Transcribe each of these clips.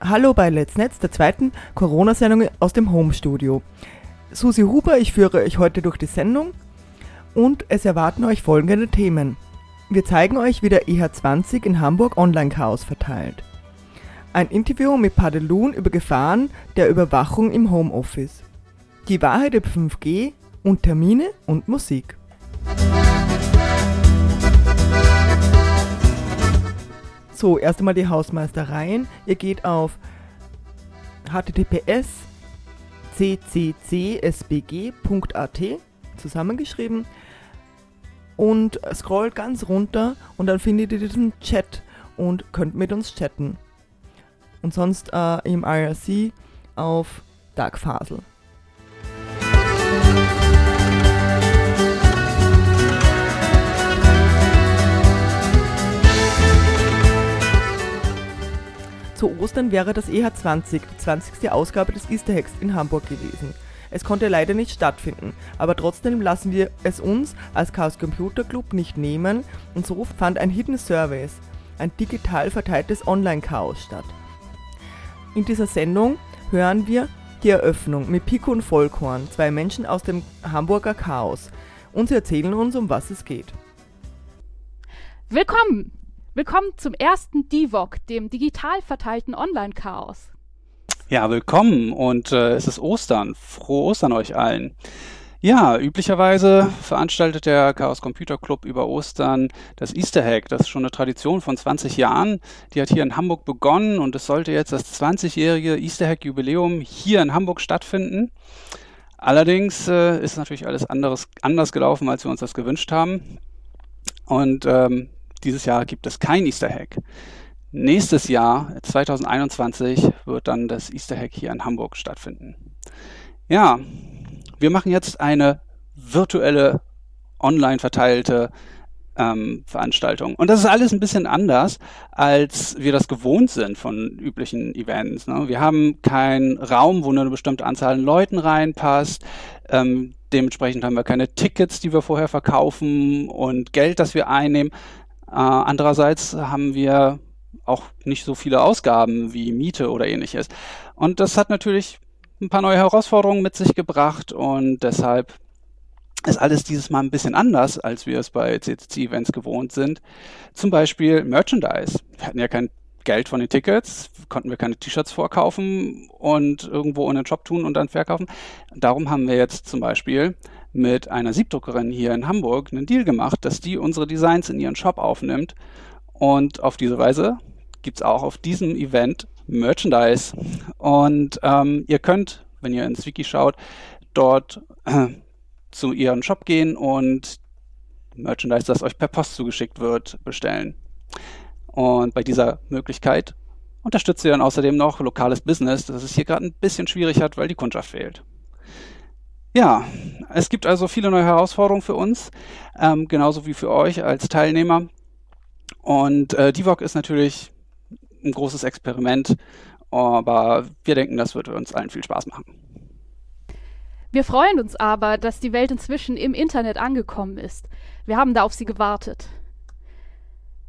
Hallo bei Let's Netz, der zweiten Corona-Sendung aus dem Home-Studio. Susi Huber, ich führe euch heute durch die Sendung und es erwarten euch folgende Themen. Wir zeigen euch, wie der EH20 in Hamburg Online-Chaos verteilt. Ein Interview mit Padelun über Gefahren der Überwachung im Homeoffice. Die Wahrheit über 5G und Termine und Musik. So, erst einmal die Hausmeistereien. Ihr geht auf https cccsbg.at zusammengeschrieben und scrollt ganz runter und dann findet ihr diesen Chat und könnt mit uns chatten. Und sonst äh, im IRC auf Darkfasel. Zu Ostern wäre das EH20, die 20. Ausgabe des Easter Eggs in Hamburg gewesen. Es konnte leider nicht stattfinden, aber trotzdem lassen wir es uns als Chaos Computer Club nicht nehmen und so fand ein Hidden Service, ein digital verteiltes Online-Chaos statt. In dieser Sendung hören wir die Eröffnung mit Pico und Vollkorn, zwei Menschen aus dem Hamburger Chaos, und sie erzählen uns, um was es geht. Willkommen! Willkommen zum ersten DIVOC, dem digital verteilten Online-Chaos. Ja, willkommen und äh, es ist Ostern. Frohe Ostern euch allen. Ja, üblicherweise veranstaltet der Chaos Computer Club über Ostern das Easter Hack. Das ist schon eine Tradition von 20 Jahren. Die hat hier in Hamburg begonnen und es sollte jetzt das 20-jährige Easter Hack Jubiläum hier in Hamburg stattfinden. Allerdings äh, ist natürlich alles anderes, anders gelaufen, als wir uns das gewünscht haben. Und ähm, dieses Jahr gibt es kein Easter Hack. Nächstes Jahr, 2021, wird dann das Easter Hack hier in Hamburg stattfinden. Ja, wir machen jetzt eine virtuelle, online verteilte ähm, Veranstaltung. Und das ist alles ein bisschen anders, als wir das gewohnt sind von üblichen Events. Ne? Wir haben keinen Raum, wo nur eine bestimmte Anzahl an Leuten reinpasst. Ähm, dementsprechend haben wir keine Tickets, die wir vorher verkaufen und Geld, das wir einnehmen. Äh, andererseits haben wir auch nicht so viele Ausgaben wie Miete oder ähnliches. Und das hat natürlich ein paar neue Herausforderungen mit sich gebracht und deshalb ist alles dieses Mal ein bisschen anders, als wir es bei CCC-Events gewohnt sind. Zum Beispiel Merchandise. Wir hatten ja kein Geld von den Tickets, konnten wir keine T-Shirts vorkaufen und irgendwo in den Shop tun und dann verkaufen. Darum haben wir jetzt zum Beispiel mit einer Siebdruckerin hier in Hamburg einen Deal gemacht, dass die unsere Designs in ihren Shop aufnimmt. Und auf diese Weise gibt es auch auf diesem Event Merchandise. Und ähm, ihr könnt, wenn ihr ins Wiki schaut, dort äh, zu ihrem Shop gehen und Merchandise, das euch per Post zugeschickt wird, bestellen. Und bei dieser Möglichkeit unterstützt ihr dann außerdem noch lokales Business, das es hier gerade ein bisschen schwierig hat, weil die Kundschaft fehlt. Ja, es gibt also viele neue Herausforderungen für uns, ähm, genauso wie für euch als Teilnehmer. Und äh, DIVOC ist natürlich ein großes Experiment, aber wir denken, das wird uns allen viel Spaß machen. Wir freuen uns aber, dass die Welt inzwischen im Internet angekommen ist. Wir haben da auf sie gewartet.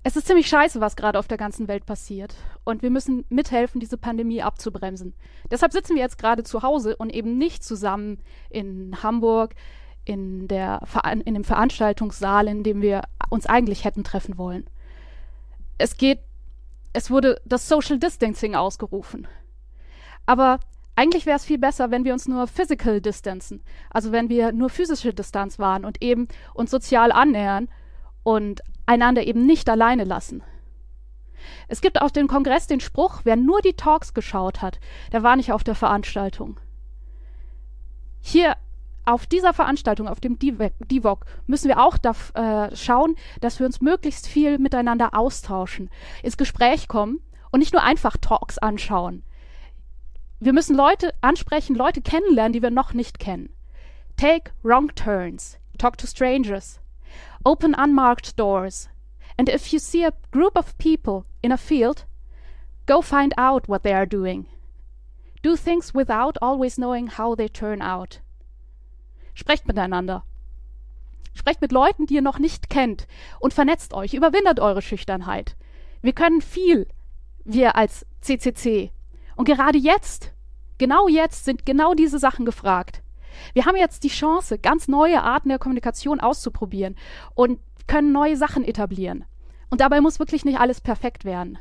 Es ist ziemlich scheiße, was gerade auf der ganzen Welt passiert. Und wir müssen mithelfen, diese Pandemie abzubremsen. Deshalb sitzen wir jetzt gerade zu Hause und eben nicht zusammen in Hamburg in, der, in dem Veranstaltungssaal, in dem wir uns eigentlich hätten treffen wollen. Es geht, es wurde das Social Distancing ausgerufen. Aber eigentlich wäre es viel besser, wenn wir uns nur physical distanzen, also wenn wir nur physische Distanz waren und eben uns sozial annähern und einander eben nicht alleine lassen. Es gibt auf dem Kongress den Spruch, wer nur die Talks geschaut hat, der war nicht auf der Veranstaltung. Hier auf dieser Veranstaltung, auf dem DIVOC, müssen wir auch da, äh, schauen, dass wir uns möglichst viel miteinander austauschen, ins Gespräch kommen und nicht nur einfach Talks anschauen. wir müssen Leute ansprechen, Leute kennenlernen, die wir noch nicht kennen. Take wrong turns, talk to strangers, open unmarked doors, and if you see a group of people in a field, go find out what they are doing. Do things without always knowing how they turn out. Sprecht miteinander. Sprecht mit Leuten, die ihr noch nicht kennt und vernetzt euch, überwindet eure Schüchternheit. Wir können viel, wir als CCC. Und gerade jetzt, genau jetzt sind genau diese Sachen gefragt. Wir haben jetzt die Chance, ganz neue Arten der Kommunikation auszuprobieren und können neue Sachen etablieren. Und dabei muss wirklich nicht alles perfekt werden.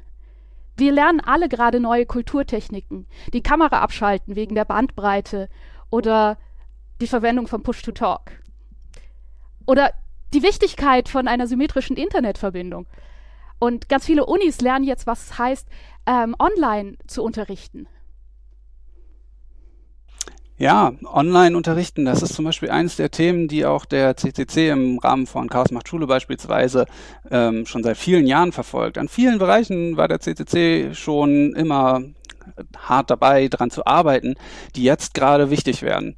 Wir lernen alle gerade neue Kulturtechniken, die Kamera abschalten wegen der Bandbreite oder die Verwendung von Push-to-Talk. Oder die Wichtigkeit von einer symmetrischen Internetverbindung. Und ganz viele Unis lernen jetzt, was es heißt, ähm, online zu unterrichten. Ja, online unterrichten, das ist zum Beispiel eines der Themen, die auch der CCC im Rahmen von Chaos macht Schule beispielsweise ähm, schon seit vielen Jahren verfolgt. An vielen Bereichen war der CCC schon immer hart dabei, daran zu arbeiten, die jetzt gerade wichtig werden.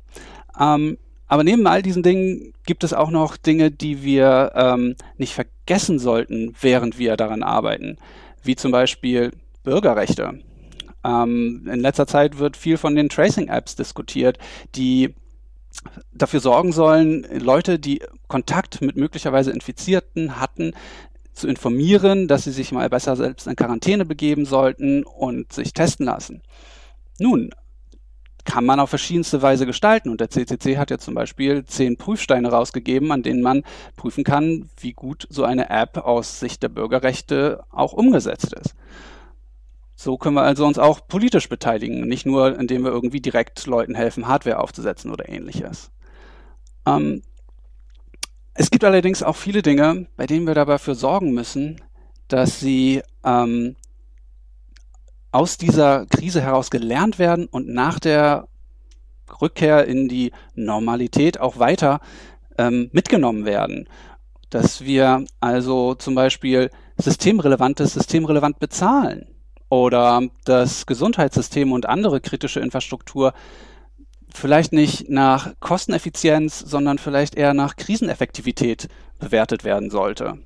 Ähm, aber neben all diesen Dingen gibt es auch noch Dinge, die wir ähm, nicht vergessen sollten, während wir daran arbeiten, wie zum Beispiel Bürgerrechte. Ähm, in letzter Zeit wird viel von den Tracing-Apps diskutiert, die dafür sorgen sollen, Leute, die Kontakt mit möglicherweise Infizierten hatten, zu informieren, dass sie sich mal besser selbst in Quarantäne begeben sollten und sich testen lassen. Nun, kann man auf verschiedenste Weise gestalten. Und der CCC hat ja zum Beispiel zehn Prüfsteine rausgegeben, an denen man prüfen kann, wie gut so eine App aus Sicht der Bürgerrechte auch umgesetzt ist. So können wir also uns auch politisch beteiligen, nicht nur indem wir irgendwie direkt Leuten helfen, Hardware aufzusetzen oder ähnliches. Ähm, es gibt allerdings auch viele Dinge, bei denen wir dafür sorgen müssen, dass sie ähm, aus dieser Krise heraus gelernt werden und nach der Rückkehr in die Normalität auch weiter ähm, mitgenommen werden. Dass wir also zum Beispiel systemrelevantes systemrelevant bezahlen oder das Gesundheitssystem und andere kritische Infrastruktur vielleicht nicht nach Kosteneffizienz, sondern vielleicht eher nach Kriseneffektivität bewertet werden sollte.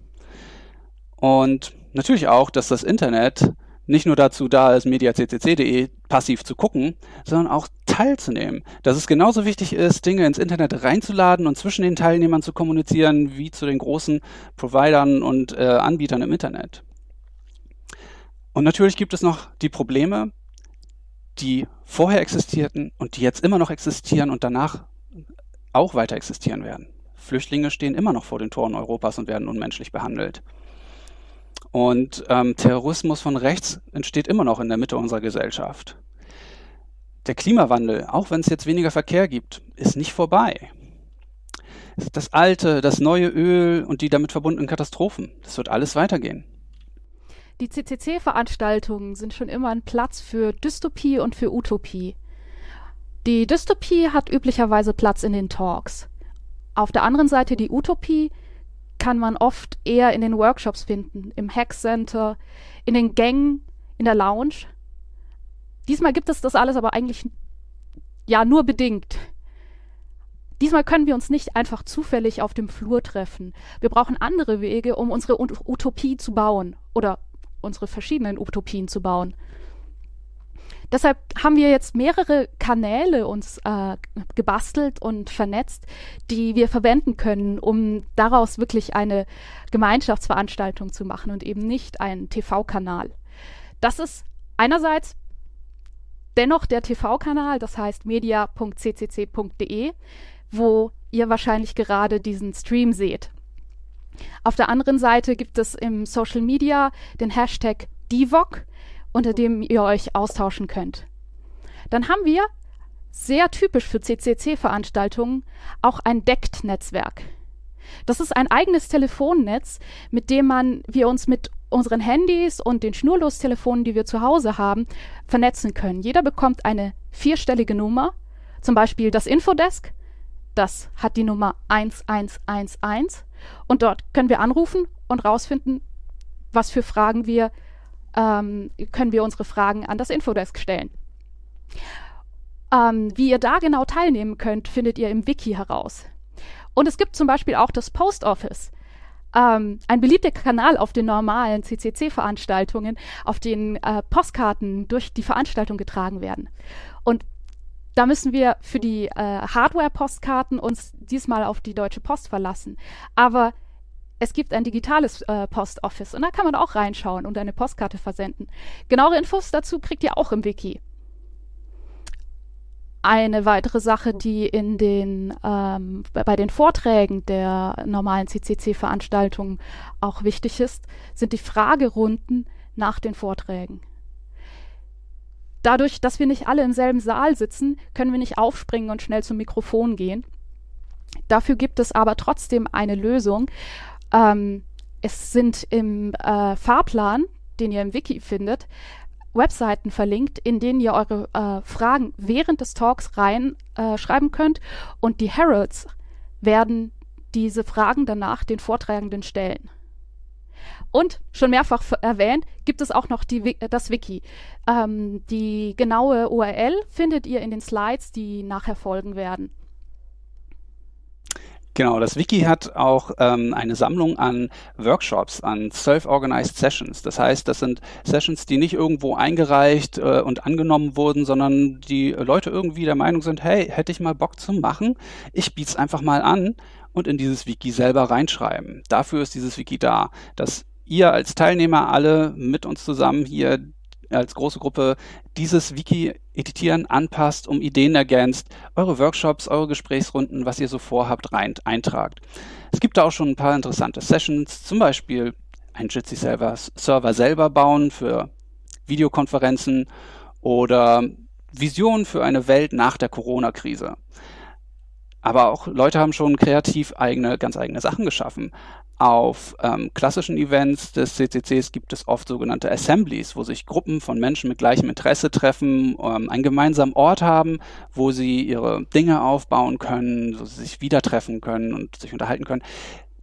Und natürlich auch, dass das Internet nicht nur dazu da ist, mediaccc.de passiv zu gucken, sondern auch teilzunehmen. Dass es genauso wichtig ist, Dinge ins Internet reinzuladen und zwischen den Teilnehmern zu kommunizieren, wie zu den großen Providern und äh, Anbietern im Internet. Und natürlich gibt es noch die Probleme, die vorher existierten und die jetzt immer noch existieren und danach auch weiter existieren werden. Flüchtlinge stehen immer noch vor den Toren Europas und werden unmenschlich behandelt. Und ähm, Terrorismus von rechts entsteht immer noch in der Mitte unserer Gesellschaft. Der Klimawandel, auch wenn es jetzt weniger Verkehr gibt, ist nicht vorbei. Das alte, das neue Öl und die damit verbundenen Katastrophen, das wird alles weitergehen. Die CCC-Veranstaltungen sind schon immer ein Platz für Dystopie und für Utopie. Die Dystopie hat üblicherweise Platz in den Talks. Auf der anderen Seite die Utopie kann man oft eher in den Workshops finden, im Hack Center, in den Gängen, in der Lounge. Diesmal gibt es das alles aber eigentlich ja nur bedingt. Diesmal können wir uns nicht einfach zufällig auf dem Flur treffen. Wir brauchen andere Wege, um unsere Utopie zu bauen oder unsere verschiedenen Utopien zu bauen. Deshalb haben wir jetzt mehrere Kanäle uns äh, gebastelt und vernetzt, die wir verwenden können, um daraus wirklich eine Gemeinschaftsveranstaltung zu machen und eben nicht einen TV-Kanal. Das ist einerseits dennoch der TV-Kanal, das heißt media.ccc.de, wo ihr wahrscheinlich gerade diesen Stream seht. Auf der anderen Seite gibt es im Social Media den Hashtag DIVOC, unter dem ihr euch austauschen könnt. Dann haben wir, sehr typisch für CCC-Veranstaltungen, auch ein DECT-Netzwerk. Das ist ein eigenes Telefonnetz, mit dem man, wir uns mit unseren Handys und den Schnurlostelefonen, die wir zu Hause haben, vernetzen können. Jeder bekommt eine vierstellige Nummer, zum Beispiel das Infodesk, das hat die Nummer 1111 und dort können wir anrufen und rausfinden, was für Fragen wir, ähm, können wir unsere Fragen an das Infodesk stellen. Ähm, wie ihr da genau teilnehmen könnt, findet ihr im Wiki heraus. Und es gibt zum Beispiel auch das Post Office. Ähm, ein beliebter Kanal auf den normalen CCC-Veranstaltungen, auf denen äh, Postkarten durch die Veranstaltung getragen werden. Und da müssen wir für die äh, Hardware-Postkarten uns diesmal auf die Deutsche Post verlassen. Aber es gibt ein digitales äh, Post Office und da kann man auch reinschauen und eine Postkarte versenden. Genauere Infos dazu kriegt ihr auch im Wiki. Eine weitere Sache, die in den, ähm, bei den Vorträgen der normalen CCC-Veranstaltungen auch wichtig ist, sind die Fragerunden nach den Vorträgen. Dadurch, dass wir nicht alle im selben Saal sitzen, können wir nicht aufspringen und schnell zum Mikrofon gehen. Dafür gibt es aber trotzdem eine Lösung. Ähm, es sind im äh, Fahrplan, den ihr im Wiki findet, Webseiten verlinkt, in denen ihr eure äh, Fragen während des Talks reinschreiben äh, könnt und die Heralds werden diese Fragen danach den Vortragenden stellen. Und schon mehrfach erwähnt, gibt es auch noch die, das Wiki. Ähm, die genaue URL findet ihr in den Slides, die nachher folgen werden. Genau, das Wiki hat auch ähm, eine Sammlung an Workshops, an Self-Organized Sessions. Das heißt, das sind Sessions, die nicht irgendwo eingereicht äh, und angenommen wurden, sondern die Leute irgendwie der Meinung sind, hey, hätte ich mal Bock zu machen, ich biete es einfach mal an und in dieses Wiki selber reinschreiben. Dafür ist dieses Wiki da, dass ihr als Teilnehmer alle mit uns zusammen hier als große Gruppe dieses Wiki editieren, anpasst, um Ideen ergänzt, eure Workshops, eure Gesprächsrunden, was ihr so vorhabt, rein eintragt. Es gibt da auch schon ein paar interessante Sessions, zum Beispiel ein Jitsi Server, Server selber bauen für Videokonferenzen oder Visionen für eine Welt nach der Corona-Krise. Aber auch Leute haben schon kreativ eigene, ganz eigene Sachen geschaffen. Auf ähm, klassischen Events des CCCs gibt es oft sogenannte Assemblies, wo sich Gruppen von Menschen mit gleichem Interesse treffen, ähm, einen gemeinsamen Ort haben, wo sie ihre Dinge aufbauen können, wo sie sich wieder treffen können und sich unterhalten können.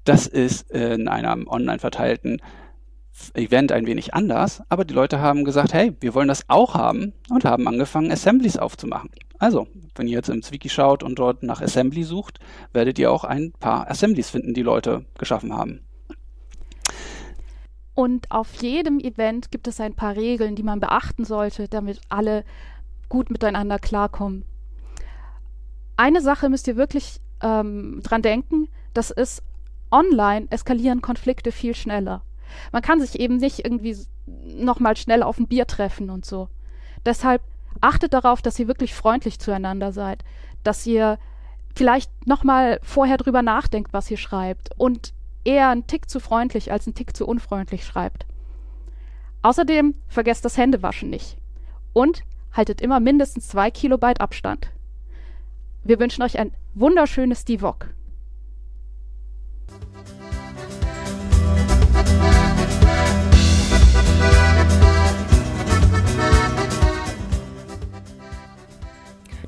Das ist in einem online verteilten Event ein wenig anders, aber die Leute haben gesagt, hey, wir wollen das auch haben und haben angefangen, Assemblies aufzumachen. Also, wenn ihr jetzt ins Wiki schaut und dort nach Assembly sucht, werdet ihr auch ein paar Assemblies finden, die Leute geschaffen haben. Und auf jedem Event gibt es ein paar Regeln, die man beachten sollte, damit alle gut miteinander klarkommen. Eine Sache müsst ihr wirklich ähm, dran denken, das ist, online eskalieren Konflikte viel schneller. Man kann sich eben nicht irgendwie nochmal schnell auf ein Bier treffen und so. Deshalb achtet darauf, dass ihr wirklich freundlich zueinander seid, dass ihr vielleicht nochmal vorher drüber nachdenkt, was ihr schreibt und eher einen Tick zu freundlich als einen Tick zu unfreundlich schreibt. Außerdem vergesst das Händewaschen nicht und haltet immer mindestens zwei Kilobyte Abstand. Wir wünschen euch ein wunderschönes Divok.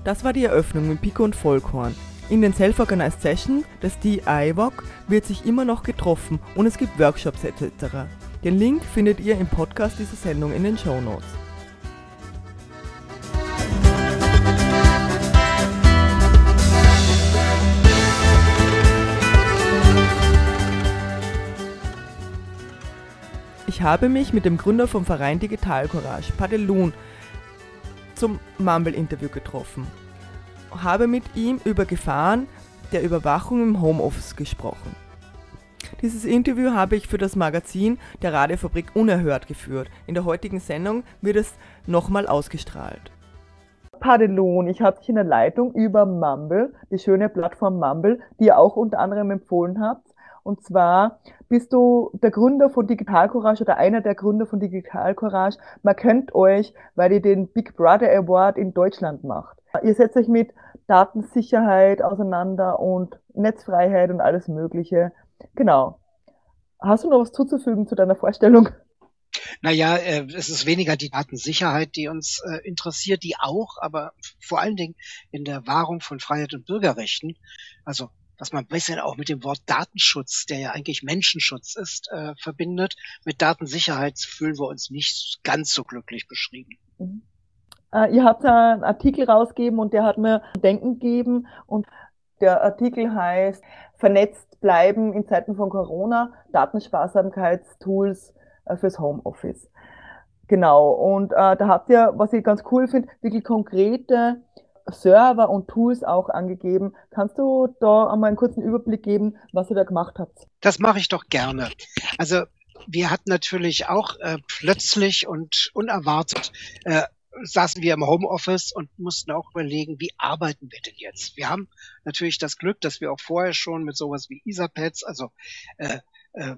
Das war die Eröffnung mit Pico und Vollkorn. In den Self-Organized Sessions des DIVOC wird sich immer noch getroffen und es gibt Workshops etc. Den Link findet ihr im Podcast dieser Sendung in den Show Notes. Ich habe mich mit dem Gründer vom Verein Digital Courage, Padelun, zum Mumble-Interview getroffen. Habe mit ihm über Gefahren der Überwachung im Homeoffice gesprochen. Dieses Interview habe ich für das Magazin der Radiofabrik unerhört geführt. In der heutigen Sendung wird es nochmal ausgestrahlt. Padelon, ich habe dich in der Leitung über Mumble, die schöne Plattform Mumble, die ihr auch unter anderem empfohlen habt. Und zwar bist du der Gründer von Digital Courage oder einer der Gründer von Digital Courage. Man kennt euch, weil ihr den Big Brother Award in Deutschland macht. Ihr setzt euch mit Datensicherheit auseinander und Netzfreiheit und alles Mögliche. Genau. Hast du noch was zuzufügen zu deiner Vorstellung? Naja, äh, es ist weniger die Datensicherheit, die uns äh, interessiert, die auch, aber vor allen Dingen in der Wahrung von Freiheit und Bürgerrechten. Also was man ein bisschen auch mit dem Wort Datenschutz, der ja eigentlich Menschenschutz ist, äh, verbindet. Mit Datensicherheit fühlen wir uns nicht ganz so glücklich beschrieben. Mhm. Äh, ihr habt einen Artikel rausgegeben und der hat mir Denken gegeben und der Artikel heißt Vernetzt bleiben in Zeiten von Corona, Datensparsamkeitstools äh, fürs Homeoffice. Genau, und äh, da habt ihr, was ich ganz cool finde, wirklich konkrete Server und Tools auch angegeben. Kannst du da einmal einen kurzen Überblick geben, was ihr da gemacht habt? Das mache ich doch gerne. Also wir hatten natürlich auch äh, plötzlich und unerwartet äh, saßen wir im Homeoffice und mussten auch überlegen, wie arbeiten wir denn jetzt? Wir haben natürlich das Glück, dass wir auch vorher schon mit sowas wie Etherpads, also äh, äh,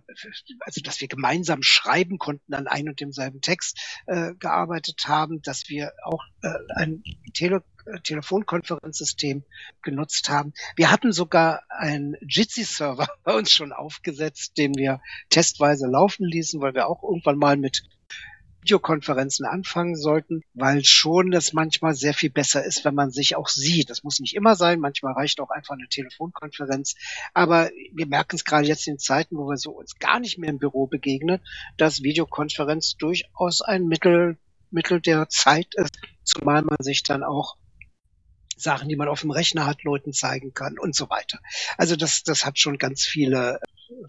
also dass wir gemeinsam schreiben konnten an ein und demselben Text äh, gearbeitet haben, dass wir auch äh, ein Tele Telefonkonferenzsystem genutzt haben. Wir hatten sogar einen Jitsi-Server bei uns schon aufgesetzt, den wir testweise laufen ließen, weil wir auch irgendwann mal mit Videokonferenzen anfangen sollten, weil schon es manchmal sehr viel besser ist, wenn man sich auch sieht. Das muss nicht immer sein, manchmal reicht auch einfach eine Telefonkonferenz. Aber wir merken es gerade jetzt in Zeiten, wo wir so uns gar nicht mehr im Büro begegnen, dass Videokonferenz durchaus ein Mittel, Mittel der Zeit ist, zumal man sich dann auch Sachen, die man auf dem Rechner hat, Leuten zeigen kann und so weiter. Also das, das hat schon ganz viele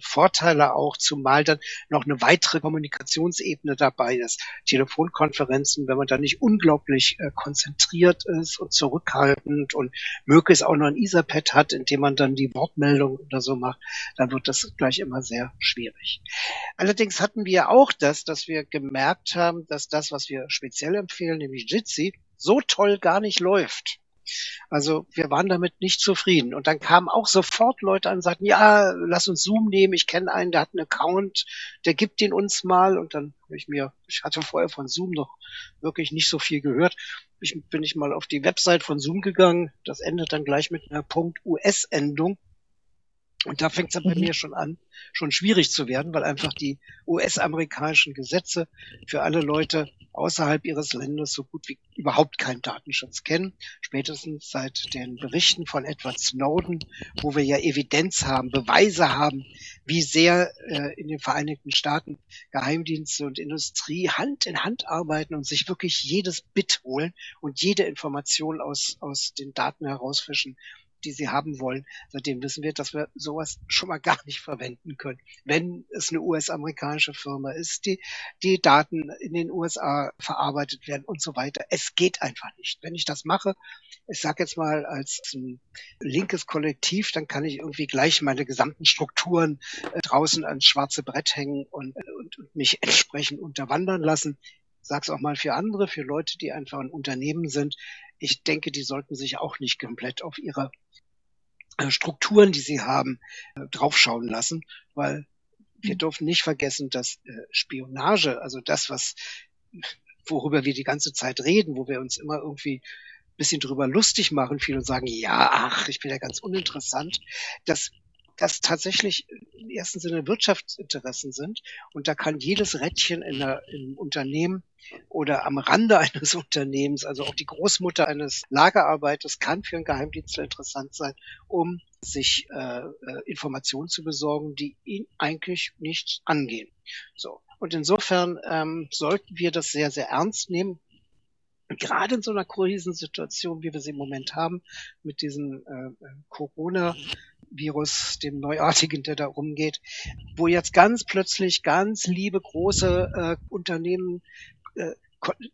Vorteile auch, zumal dann noch eine weitere Kommunikationsebene dabei ist. Telefonkonferenzen, wenn man da nicht unglaublich äh, konzentriert ist und zurückhaltend und möglichst auch noch ein Etherpad hat, in dem man dann die Wortmeldung oder so macht, dann wird das gleich immer sehr schwierig. Allerdings hatten wir auch das, dass wir gemerkt haben, dass das, was wir speziell empfehlen, nämlich Jitsi, so toll gar nicht läuft. Also wir waren damit nicht zufrieden. Und dann kamen auch sofort Leute an und sagten, ja, lass uns Zoom nehmen, ich kenne einen, der hat einen Account, der gibt den uns mal. Und dann habe ich mir, ich hatte vorher von Zoom noch wirklich nicht so viel gehört. Ich bin ich mal auf die Website von Zoom gegangen. Das endet dann gleich mit einer .us-Endung. Und da fängt es bei mhm. mir schon an, schon schwierig zu werden, weil einfach die US-amerikanischen Gesetze für alle Leute außerhalb ihres Landes so gut wie überhaupt keinen Datenschutz kennen. Spätestens seit den Berichten von Edward Snowden, wo wir ja Evidenz haben, Beweise haben, wie sehr äh, in den Vereinigten Staaten Geheimdienste und Industrie Hand in Hand arbeiten und sich wirklich jedes Bit holen und jede Information aus, aus den Daten herausfischen die sie haben wollen. Seitdem wissen wir, dass wir sowas schon mal gar nicht verwenden können. Wenn es eine US-amerikanische Firma ist, die die Daten in den USA verarbeitet werden und so weiter. Es geht einfach nicht. Wenn ich das mache, ich sage jetzt mal als ein linkes Kollektiv, dann kann ich irgendwie gleich meine gesamten Strukturen äh, draußen ans schwarze Brett hängen und, und, und mich entsprechend unterwandern lassen sag's auch mal für andere, für Leute, die einfach ein Unternehmen sind. Ich denke, die sollten sich auch nicht komplett auf ihre äh, Strukturen, die sie haben, äh, draufschauen lassen, weil wir mhm. dürfen nicht vergessen, dass äh, Spionage, also das, was worüber wir die ganze Zeit reden, wo wir uns immer irgendwie bisschen drüber lustig machen, viele sagen, ja, ach, ich bin ja ganz uninteressant, dass das tatsächlich im ersten Sinne Wirtschaftsinteressen sind. Und da kann jedes Rädchen in der, im Unternehmen oder am Rande eines Unternehmens, also auch die Großmutter eines Lagerarbeiters, kann für einen Geheimdienstler interessant sein, um sich äh, äh, Informationen zu besorgen, die ihn eigentlich nichts angehen. So. Und insofern ähm, sollten wir das sehr, sehr ernst nehmen. Gerade in so einer Krisensituation, wie wir sie im Moment haben, mit diesem äh, Corona, Virus, dem Neuartigen, der da rumgeht, wo jetzt ganz plötzlich ganz liebe große äh, Unternehmen, äh,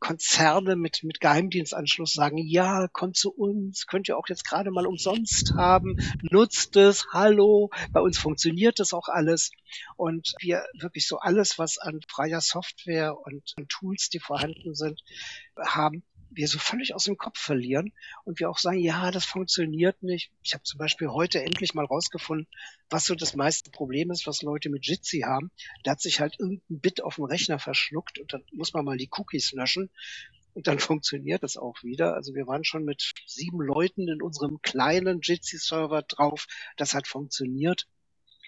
Konzerne mit, mit Geheimdienstanschluss sagen, ja, kommt zu uns, könnt ihr auch jetzt gerade mal umsonst haben, nutzt es, hallo, bei uns funktioniert das auch alles. Und wir wirklich so alles, was an freier Software und an Tools, die vorhanden sind, haben, wir so völlig aus dem Kopf verlieren und wir auch sagen, ja, das funktioniert nicht. Ich habe zum Beispiel heute endlich mal rausgefunden, was so das meiste Problem ist, was Leute mit Jitsi haben. Da hat sich halt irgendein Bit auf dem Rechner verschluckt und dann muss man mal die Cookies löschen. Und dann funktioniert das auch wieder. Also wir waren schon mit sieben Leuten in unserem kleinen Jitsi-Server drauf. Das hat funktioniert.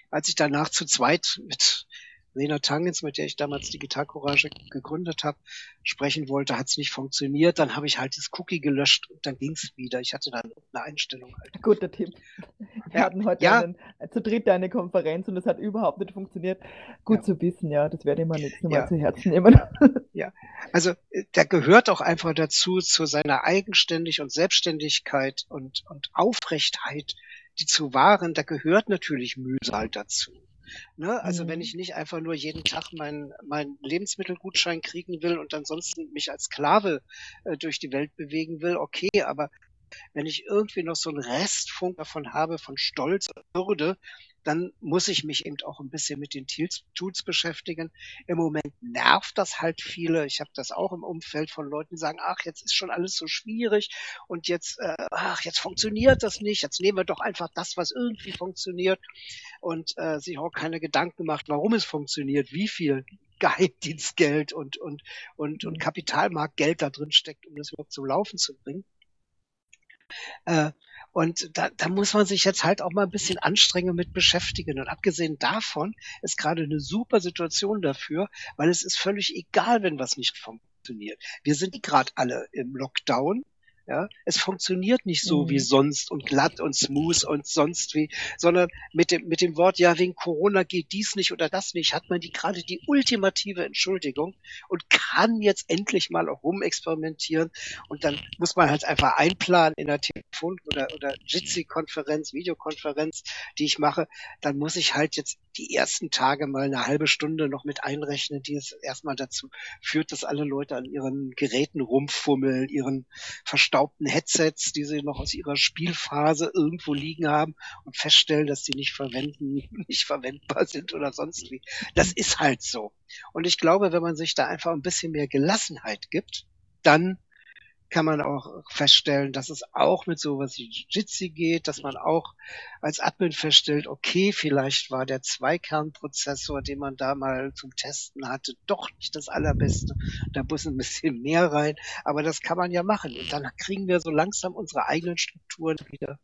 Als ich danach zu zweit mit Lena Tangens, mit der ich damals Digital Courage gegründet habe, sprechen wollte, hat es nicht funktioniert. Dann habe ich halt das Cookie gelöscht und dann ging es wieder. Ich hatte dann eine Einstellung halt. Guter Tipp. Wir ja. hatten heute ja. einen, zu dritt eine Konferenz und es hat überhaupt nicht funktioniert. Gut ja. zu wissen, ja, das werde ich mir nächstes Mal zu Herzen nehmen. Ja, also äh, da gehört auch einfach dazu, zu seiner Eigenständigkeit und Selbstständigkeit und, und Aufrechtheit, die zu wahren, da gehört natürlich Mühsal dazu. Ne? Also mhm. wenn ich nicht einfach nur jeden Tag meinen mein Lebensmittelgutschein kriegen will und ansonsten mich als Sklave äh, durch die Welt bewegen will, okay, aber wenn ich irgendwie noch so einen Restfunk davon habe, von Stolz und Würde, dann muss ich mich eben auch ein bisschen mit den Tools beschäftigen. Im Moment nervt das halt viele. Ich habe das auch im Umfeld von Leuten, die sagen, ach, jetzt ist schon alles so schwierig und jetzt, äh, ach, jetzt funktioniert das nicht. Jetzt nehmen wir doch einfach das, was irgendwie funktioniert und äh, sich auch keine Gedanken macht, warum es funktioniert, wie viel Geheimdienstgeld und, und, und, und Kapitalmarktgeld da drin steckt, um das überhaupt zum Laufen zu bringen. Äh, und da, da muss man sich jetzt halt auch mal ein bisschen anstrengen mit beschäftigen. Und abgesehen davon ist gerade eine super Situation dafür, weil es ist völlig egal, wenn was nicht funktioniert. Wir sind gerade alle im Lockdown ja, es funktioniert nicht so mhm. wie sonst und glatt und smooth und sonst wie, sondern mit dem, mit dem Wort, ja, wegen Corona geht dies nicht oder das nicht, hat man die gerade die ultimative Entschuldigung und kann jetzt endlich mal auch rumexperimentieren und dann muss man halt einfach einplanen in der Telefon- oder, oder Jitsi-Konferenz, Videokonferenz, die ich mache, dann muss ich halt jetzt die ersten Tage mal eine halbe Stunde noch mit einrechnen, die es erstmal dazu führt, dass alle Leute an ihren Geräten rumfummeln, ihren verstaubten Headsets, die sie noch aus ihrer Spielphase irgendwo liegen haben und feststellen, dass sie nicht verwenden, nicht verwendbar sind oder sonst wie. Das ist halt so. Und ich glaube, wenn man sich da einfach ein bisschen mehr Gelassenheit gibt, dann kann man auch feststellen, dass es auch mit sowas wie Jitsi geht, dass man auch als Admin feststellt, okay, vielleicht war der Zweikernprozessor, den man da mal zum Testen hatte, doch nicht das allerbeste. Da muss ein bisschen mehr rein, aber das kann man ja machen. Und dann kriegen wir so langsam unsere eigenen Strukturen wieder,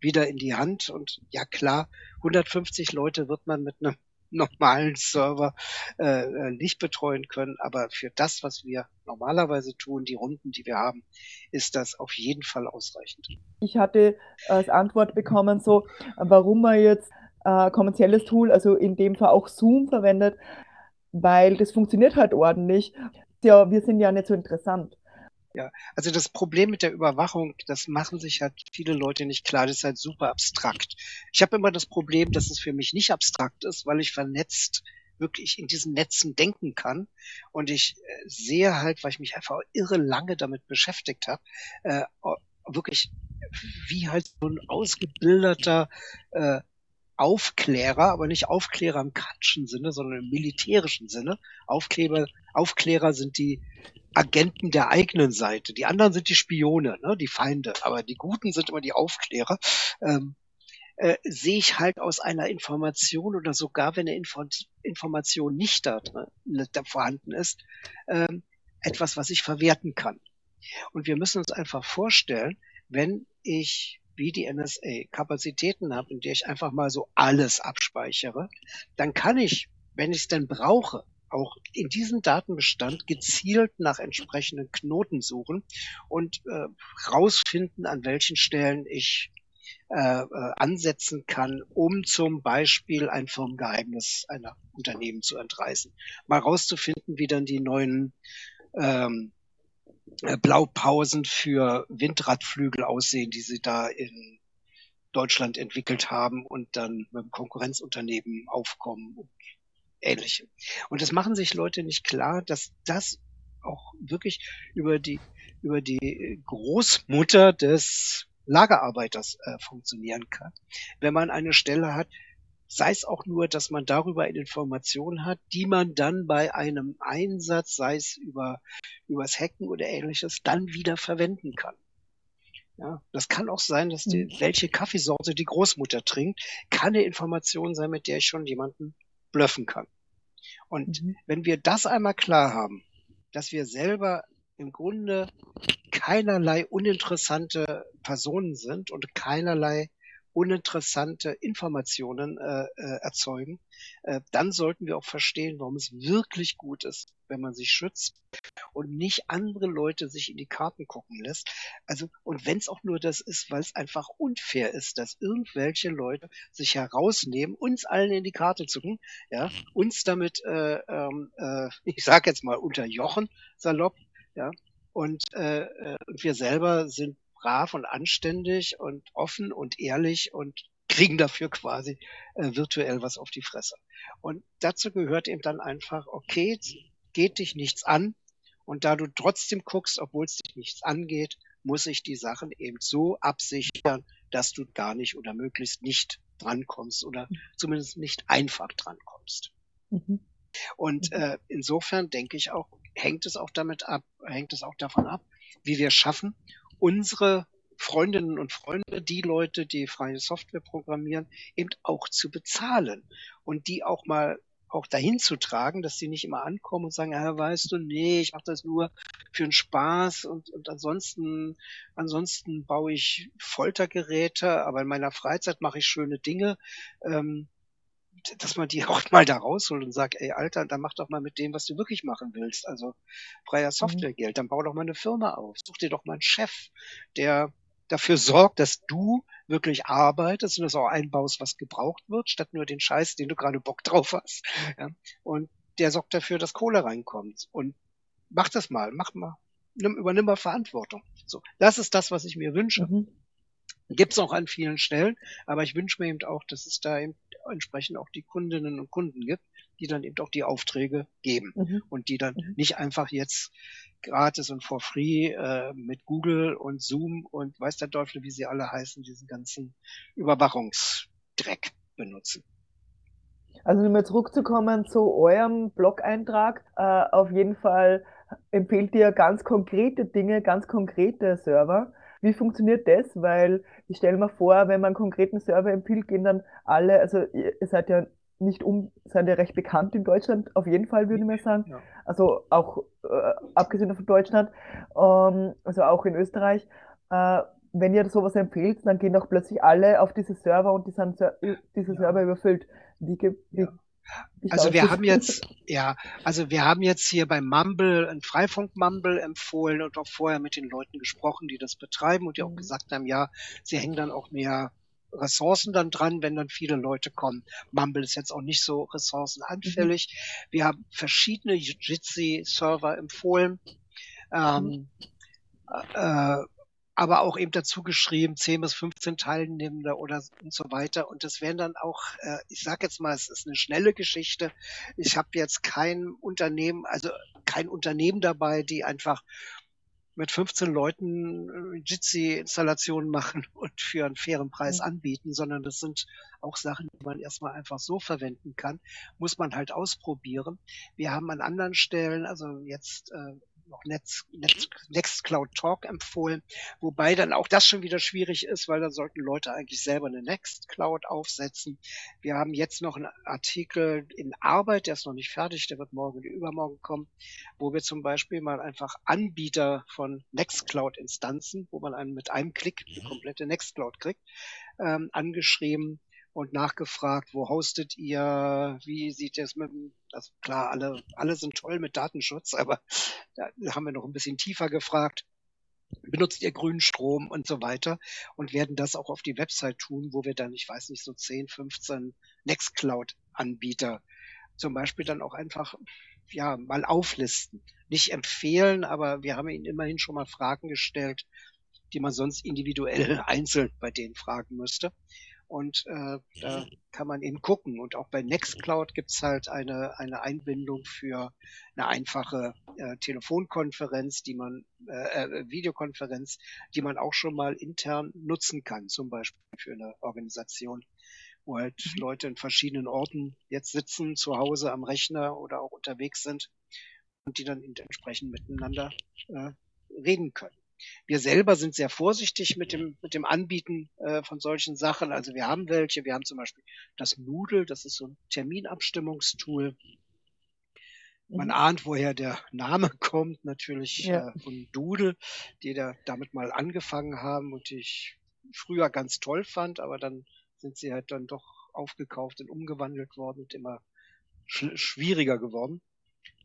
wieder in die Hand. Und ja klar, 150 Leute wird man mit einem normalen Server äh, äh, nicht betreuen können. Aber für das, was wir normalerweise tun, die Runden, die wir haben, ist das auf jeden Fall ausreichend. Ich hatte als Antwort bekommen, so, warum man jetzt äh, kommerzielles Tool, also in dem Fall auch Zoom verwendet, weil das funktioniert halt ordentlich. Ja, wir sind ja nicht so interessant. Ja, also das Problem mit der Überwachung, das machen sich halt viele Leute nicht klar. Das ist halt super abstrakt. Ich habe immer das Problem, dass es für mich nicht abstrakt ist, weil ich vernetzt wirklich in diesen Netzen denken kann. Und ich äh, sehe halt, weil ich mich einfach irre lange damit beschäftigt habe, äh, wirklich wie halt so ein ausgebildeter äh, Aufklärer, aber nicht Aufklärer im kantschen Sinne, sondern im militärischen Sinne. Aufklärer, Aufklärer sind die Agenten der eigenen Seite. Die anderen sind die Spione, ne, die Feinde, aber die Guten sind immer die Aufklärer. Ähm, äh, sehe ich halt aus einer Information oder sogar wenn eine Info Information nicht da, drin, da vorhanden ist, ähm, etwas, was ich verwerten kann. Und wir müssen uns einfach vorstellen, wenn ich wie die NSA Kapazitäten habe, in der ich einfach mal so alles abspeichere, dann kann ich, wenn ich es denn brauche, auch in diesem Datenbestand gezielt nach entsprechenden Knoten suchen und äh, rausfinden, an welchen Stellen ich äh, äh, ansetzen kann, um zum Beispiel ein Firmengeheimnis einer Unternehmen zu entreißen. Mal rauszufinden, wie dann die neuen ähm, äh, Blaupausen für Windradflügel aussehen, die sie da in Deutschland entwickelt haben und dann mit dem Konkurrenzunternehmen aufkommen und ähnliche. Und das machen sich Leute nicht klar, dass das auch wirklich über die über die Großmutter des Lagerarbeiters äh, funktionieren kann. Wenn man eine Stelle hat, sei es auch nur, dass man darüber eine Information hat, die man dann bei einem Einsatz, sei es über übers Hacken oder ähnliches, dann wieder verwenden kann. Ja, das kann auch sein, dass die, mhm. welche Kaffeesorte die Großmutter trinkt, kann eine Information sein, mit der ich schon jemanden blöffen kann. Und mhm. wenn wir das einmal klar haben, dass wir selber im Grunde keinerlei uninteressante Personen sind und keinerlei uninteressante Informationen äh, äh, erzeugen, äh, dann sollten wir auch verstehen, warum es wirklich gut ist, wenn man sich schützt und nicht andere Leute sich in die Karten gucken lässt. Also, und wenn es auch nur das ist, weil es einfach unfair ist, dass irgendwelche Leute sich herausnehmen, uns allen in die Karte zu gucken, ja, uns damit, äh, ähm, äh, ich sag jetzt mal, unterjochen, salopp, ja, und äh, äh wir selber sind brav und anständig und offen und ehrlich und kriegen dafür quasi äh, virtuell was auf die Fresse. Und dazu gehört eben dann einfach, okay, geht dich nichts an. Und da du trotzdem guckst, obwohl es dich nichts angeht, muss ich die Sachen eben so absichern, dass du gar nicht oder möglichst nicht drankommst oder zumindest nicht einfach drankommst. Mhm. Und mhm. äh, insofern denke ich auch, hängt es auch damit ab, hängt es auch davon ab, wie wir schaffen, unsere Freundinnen und Freunde, die Leute, die freie Software programmieren, eben auch zu bezahlen und die auch mal auch dahin zu tragen, dass sie nicht immer ankommen und sagen, ja, weißt du, nee, ich mache das nur für den Spaß und, und ansonsten, ansonsten baue ich Foltergeräte, aber in meiner Freizeit mache ich schöne Dinge. Ähm, dass man die auch mal da rausholt und sagt, ey Alter, dann mach doch mal mit dem, was du wirklich machen willst. Also freier mhm. Softwaregeld, dann bau doch mal eine Firma auf. Such dir doch mal einen Chef, der dafür sorgt, dass du wirklich arbeitest und das auch einbaust, was gebraucht wird, statt nur den Scheiß, den du gerade Bock drauf hast. Ja? Und der sorgt dafür, dass Kohle reinkommt. Und mach das mal, mach mal, nimm, übernimm mal Verantwortung. So, das ist das, was ich mir wünsche. Mhm. Gibt es auch an vielen Stellen, aber ich wünsche mir eben auch, dass es da eben entsprechend auch die Kundinnen und Kunden gibt, die dann eben auch die Aufträge geben mhm. und die dann mhm. nicht einfach jetzt gratis und for free äh, mit Google und Zoom und weiß der Teufel, wie sie alle heißen, diesen ganzen Überwachungsdreck benutzen. Also um mal zurückzukommen zu eurem Blog-Eintrag, äh, auf jeden Fall empfiehlt ihr ganz konkrete Dinge, ganz konkrete Server. Wie funktioniert das? Weil ich stelle mir vor, wenn man einen konkreten Server empfiehlt, gehen dann alle, also ihr seid ja nicht um, seid ja recht bekannt in Deutschland, auf jeden Fall würde ich mal sagen. Ja. Also auch äh, abgesehen von Deutschland, ähm, also auch in Österreich. Äh, wenn ihr sowas empfehlt, dann gehen auch plötzlich alle auf diese Server und die sind diese Server ja. überfüllt. Wie, wie, ja. Also wir haben jetzt, ja, also wir haben jetzt hier beim Mumble, ein Freifunk Mumble empfohlen und auch vorher mit den Leuten gesprochen, die das betreiben und die auch mhm. gesagt haben, ja, sie hängen dann auch mehr Ressourcen dann dran, wenn dann viele Leute kommen. Mumble ist jetzt auch nicht so ressourcenanfällig. Mhm. Wir haben verschiedene Jitsi-Server empfohlen. Ähm, mhm. äh, aber auch eben dazu geschrieben, 10 bis 15 Teilnehmende oder und so weiter. Und das wären dann auch, äh, ich sage jetzt mal, es ist eine schnelle Geschichte. Ich habe jetzt kein Unternehmen, also kein Unternehmen dabei, die einfach mit 15 Leuten äh, Jitsi-Installationen machen und für einen fairen Preis anbieten, sondern das sind auch Sachen, die man erstmal einfach so verwenden kann, muss man halt ausprobieren. Wir haben an anderen Stellen, also jetzt äh, noch Netz, Netz, Nextcloud Talk empfohlen, wobei dann auch das schon wieder schwierig ist, weil da sollten Leute eigentlich selber eine Nextcloud aufsetzen. Wir haben jetzt noch einen Artikel in Arbeit, der ist noch nicht fertig, der wird morgen oder übermorgen kommen, wo wir zum Beispiel mal einfach Anbieter von Nextcloud-Instanzen, wo man einen mit einem Klick die komplette Nextcloud kriegt, ähm, angeschrieben, und nachgefragt, wo hostet ihr, wie sieht es mit dem, das, klar, alle, alle sind toll mit Datenschutz, aber da haben wir noch ein bisschen tiefer gefragt. Benutzt ihr grünen Strom und so weiter und werden das auch auf die Website tun, wo wir dann, ich weiß nicht, so 10, 15 Nextcloud-Anbieter zum Beispiel dann auch einfach ja mal auflisten. Nicht empfehlen, aber wir haben ihnen immerhin schon mal Fragen gestellt, die man sonst individuell einzeln bei denen fragen müsste. Und äh, da kann man eben gucken. Und auch bei Nextcloud gibt's halt eine, eine Einbindung für eine einfache äh, Telefonkonferenz, die man, äh, äh, Videokonferenz, die man auch schon mal intern nutzen kann, zum Beispiel für eine Organisation, wo halt mhm. Leute in verschiedenen Orten jetzt sitzen, zu Hause am Rechner oder auch unterwegs sind und die dann entsprechend miteinander äh, reden können. Wir selber sind sehr vorsichtig mit dem, mit dem Anbieten äh, von solchen Sachen. Also wir haben welche. Wir haben zum Beispiel das Noodle, das ist so ein Terminabstimmungstool. Man mhm. ahnt, woher der Name kommt, natürlich ja. äh, von Doodle, die da damit mal angefangen haben. Und ich früher ganz toll fand, aber dann sind sie halt dann doch aufgekauft und umgewandelt worden und immer sch schwieriger geworden.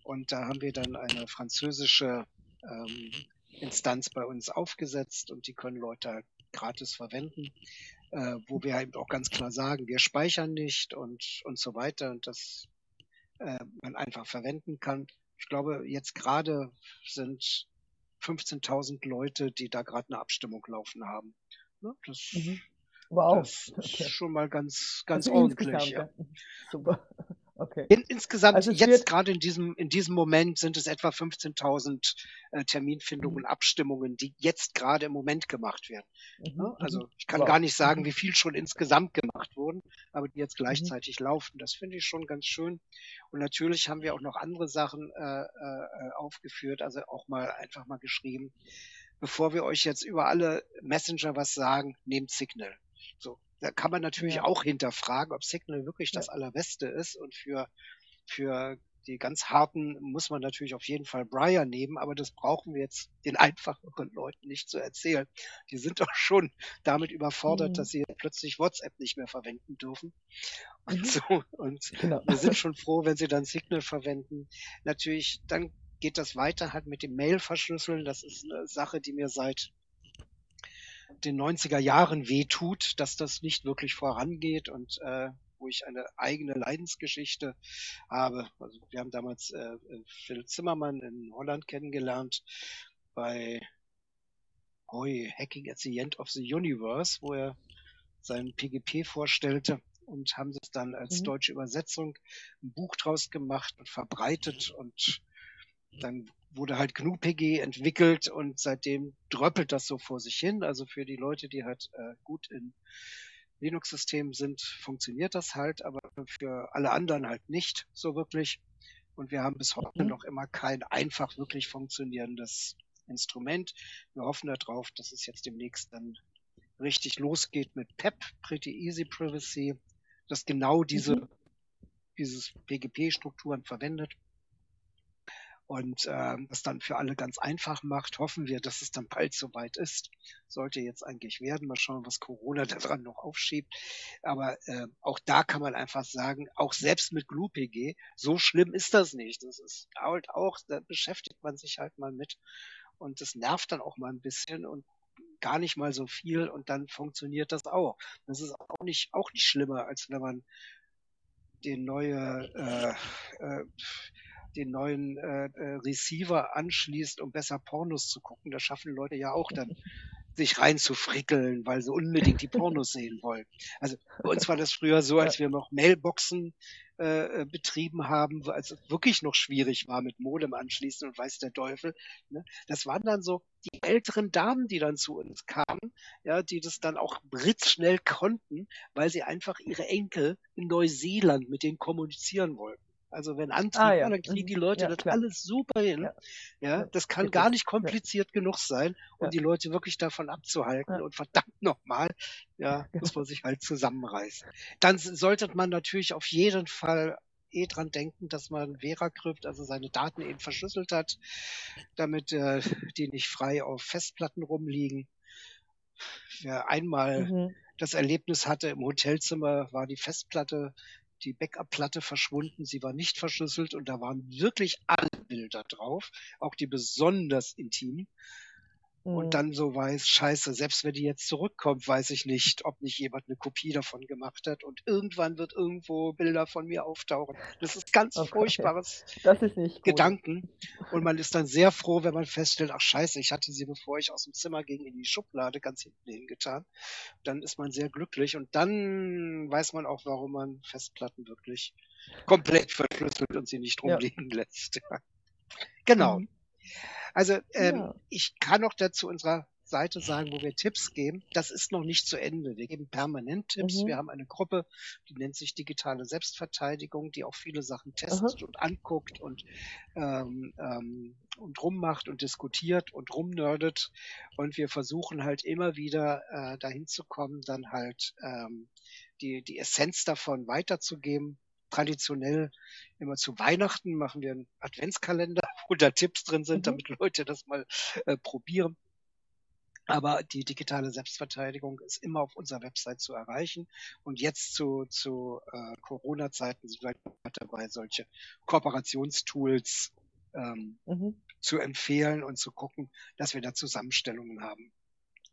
Und da haben wir dann eine französische ähm, Instanz bei uns aufgesetzt und die können Leute halt gratis verwenden, äh, wo wir eben auch ganz klar sagen, wir speichern nicht und, und so weiter und das äh, man einfach verwenden kann. Ich glaube, jetzt gerade sind 15.000 Leute, die da gerade eine Abstimmung laufen haben. Ne? Das, Mhm. Wow. das Okay. ist schon mal ganz, ganz Also ordentlich. ja. Super. Okay. In, insgesamt, Also jetzt gerade in diesem, in diesem Moment sind es etwa 15.000 äh, Terminfindungen, Mhm. Abstimmungen, die jetzt gerade im Moment gemacht werden. Mhm, Ne? mhm. Also ich kann Wow. gar nicht sagen, Mhm. wie viel schon insgesamt gemacht wurden, aber die jetzt Mhm. gleichzeitig laufen. Das finde ich schon ganz schön. Und natürlich haben wir auch noch andere Sachen äh, äh, aufgeführt, also auch mal einfach mal geschrieben, bevor wir euch jetzt über alle Messenger was sagen, nehmt Signal. So, da kann man natürlich Ja. auch hinterfragen, ob Signal wirklich das Ja. Allerbeste ist und für für die ganz harten muss man natürlich auf jeden Fall Briar nehmen, aber das brauchen wir jetzt den einfacheren Leuten nicht zu erzählen. Die sind doch schon damit überfordert, Mhm. dass sie plötzlich WhatsApp nicht mehr verwenden dürfen. Und Mhm. so. Und Genau. wir sind schon froh, wenn sie dann Signal verwenden. Natürlich, dann geht das weiter halt mit dem Mail verschlüsseln. Das ist eine Sache, die mir seit den 90er Jahren wehtut, dass das nicht wirklich vorangeht und äh, wo ich eine eigene Leidensgeschichte habe. Also wir haben damals äh, Phil Zimmermann in Holland kennengelernt bei Hoi, Hacking at the End of the Universe, wo er sein PGP vorstellte und haben das dann als Mhm. deutsche Übersetzung ein Buch draus gemacht und verbreitet und dann wurde halt GNU-PG entwickelt und seitdem dröppelt das so vor sich hin. Also für die Leute, die halt äh, gut in Linux-Systemen sind, funktioniert das halt, aber für alle anderen halt nicht so wirklich. Und wir haben bis heute Mhm. noch immer kein einfach wirklich funktionierendes Instrument. Wir hoffen darauf, dass es jetzt demnächst dann richtig losgeht mit PEP, Pretty Easy Privacy, das genau diese, Mhm. dieses PGP-Strukturen verwendet und ähm, das dann für alle ganz einfach macht. Hoffen wir, dass es dann bald soweit ist. Sollte jetzt eigentlich werden. Mal schauen, was Corona daran noch aufschiebt. Aber äh, auch da kann man einfach sagen, auch selbst mit GluPG, so schlimm ist das nicht. Das ist halt auch, da beschäftigt man sich halt mal mit und das nervt dann auch mal ein bisschen und gar nicht mal so viel und dann funktioniert das auch. Das ist auch nicht, auch nicht schlimmer, als wenn man den neue, äh, äh, den neuen äh, äh, Receiver anschließt, um besser Pornos zu gucken. Da schaffen Leute ja auch dann sich reinzufrickeln, weil sie unbedingt die Pornos sehen wollen. Also bei uns war das früher so, als wir noch Mailboxen äh, äh, betrieben haben, als es wirklich noch schwierig war mit Modem anschließen und weiß der Teufel. Ne? Das waren dann so die älteren Damen, die dann zu uns kamen, ja, die das dann auch blitzschnell konnten, weil sie einfach ihre Enkel in Neuseeland mit denen kommunizieren wollten. Also wenn Antrieb Ah, ja. dann kriegen Mhm. die Leute Ja, das klar. alles super hin. Ja. Ja, das kann gar nicht kompliziert genug sein, um die Leute wirklich davon abzuhalten. Und verdammt nochmal, ja, Genau. muss man sich halt zusammenreißen. Dann sollte man natürlich auf jeden Fall eh dran denken, dass man Veracrypt, also seine Daten eben verschlüsselt hat, damit äh, die nicht frei auf Festplatten rumliegen. Wer einmal Mhm. das Erlebnis hatte, im Hotelzimmer war die Festplatte, die Backup-Platte verschwunden, sie war nicht verschlüsselt und da waren wirklich alle Bilder drauf, auch die besonders intimen. Mhm. Und dann so weiß, scheiße, selbst wenn die jetzt zurückkommt, weiß ich nicht, ob nicht jemand eine Kopie davon gemacht hat und irgendwann wird irgendwo Bilder von mir auftauchen. Das ist ganz Okay. furchtbares Das ist nicht gut. Gedanken. Und man ist dann sehr froh, wenn man feststellt, ach scheiße, ich hatte sie, bevor ich aus dem Zimmer ging, in die Schublade ganz hinten hingetan. Dann ist man sehr glücklich und dann weiß man auch, warum man Festplatten wirklich komplett verschlüsselt und sie nicht Ja. rumliegen lässt. genau. Mhm. Also ähm, Ja. ich kann noch dazu unserer Seite sagen, wo wir Tipps geben. Das ist noch nicht zu Ende. Wir geben permanent Tipps. Mhm. Wir haben eine Gruppe, die nennt sich digitale Selbstverteidigung, die auch viele Sachen testet und anguckt und ähm, ähm, und rummacht und diskutiert und rumnördet. Und wir versuchen halt immer wieder äh, dahin zu kommen, dann halt ähm, die, die Essenz davon weiterzugeben. Traditionell immer zu Weihnachten machen wir einen Adventskalender, wo da Tipps drin sind, Mhm. damit Leute das mal äh, probieren. Aber die digitale Selbstverteidigung ist immer auf unserer Website zu erreichen. Und jetzt zu, zu äh, Corona-Zeiten sind wir halt dabei, solche Kooperationstools ähm, Mhm. zu empfehlen und zu gucken, dass wir da Zusammenstellungen haben,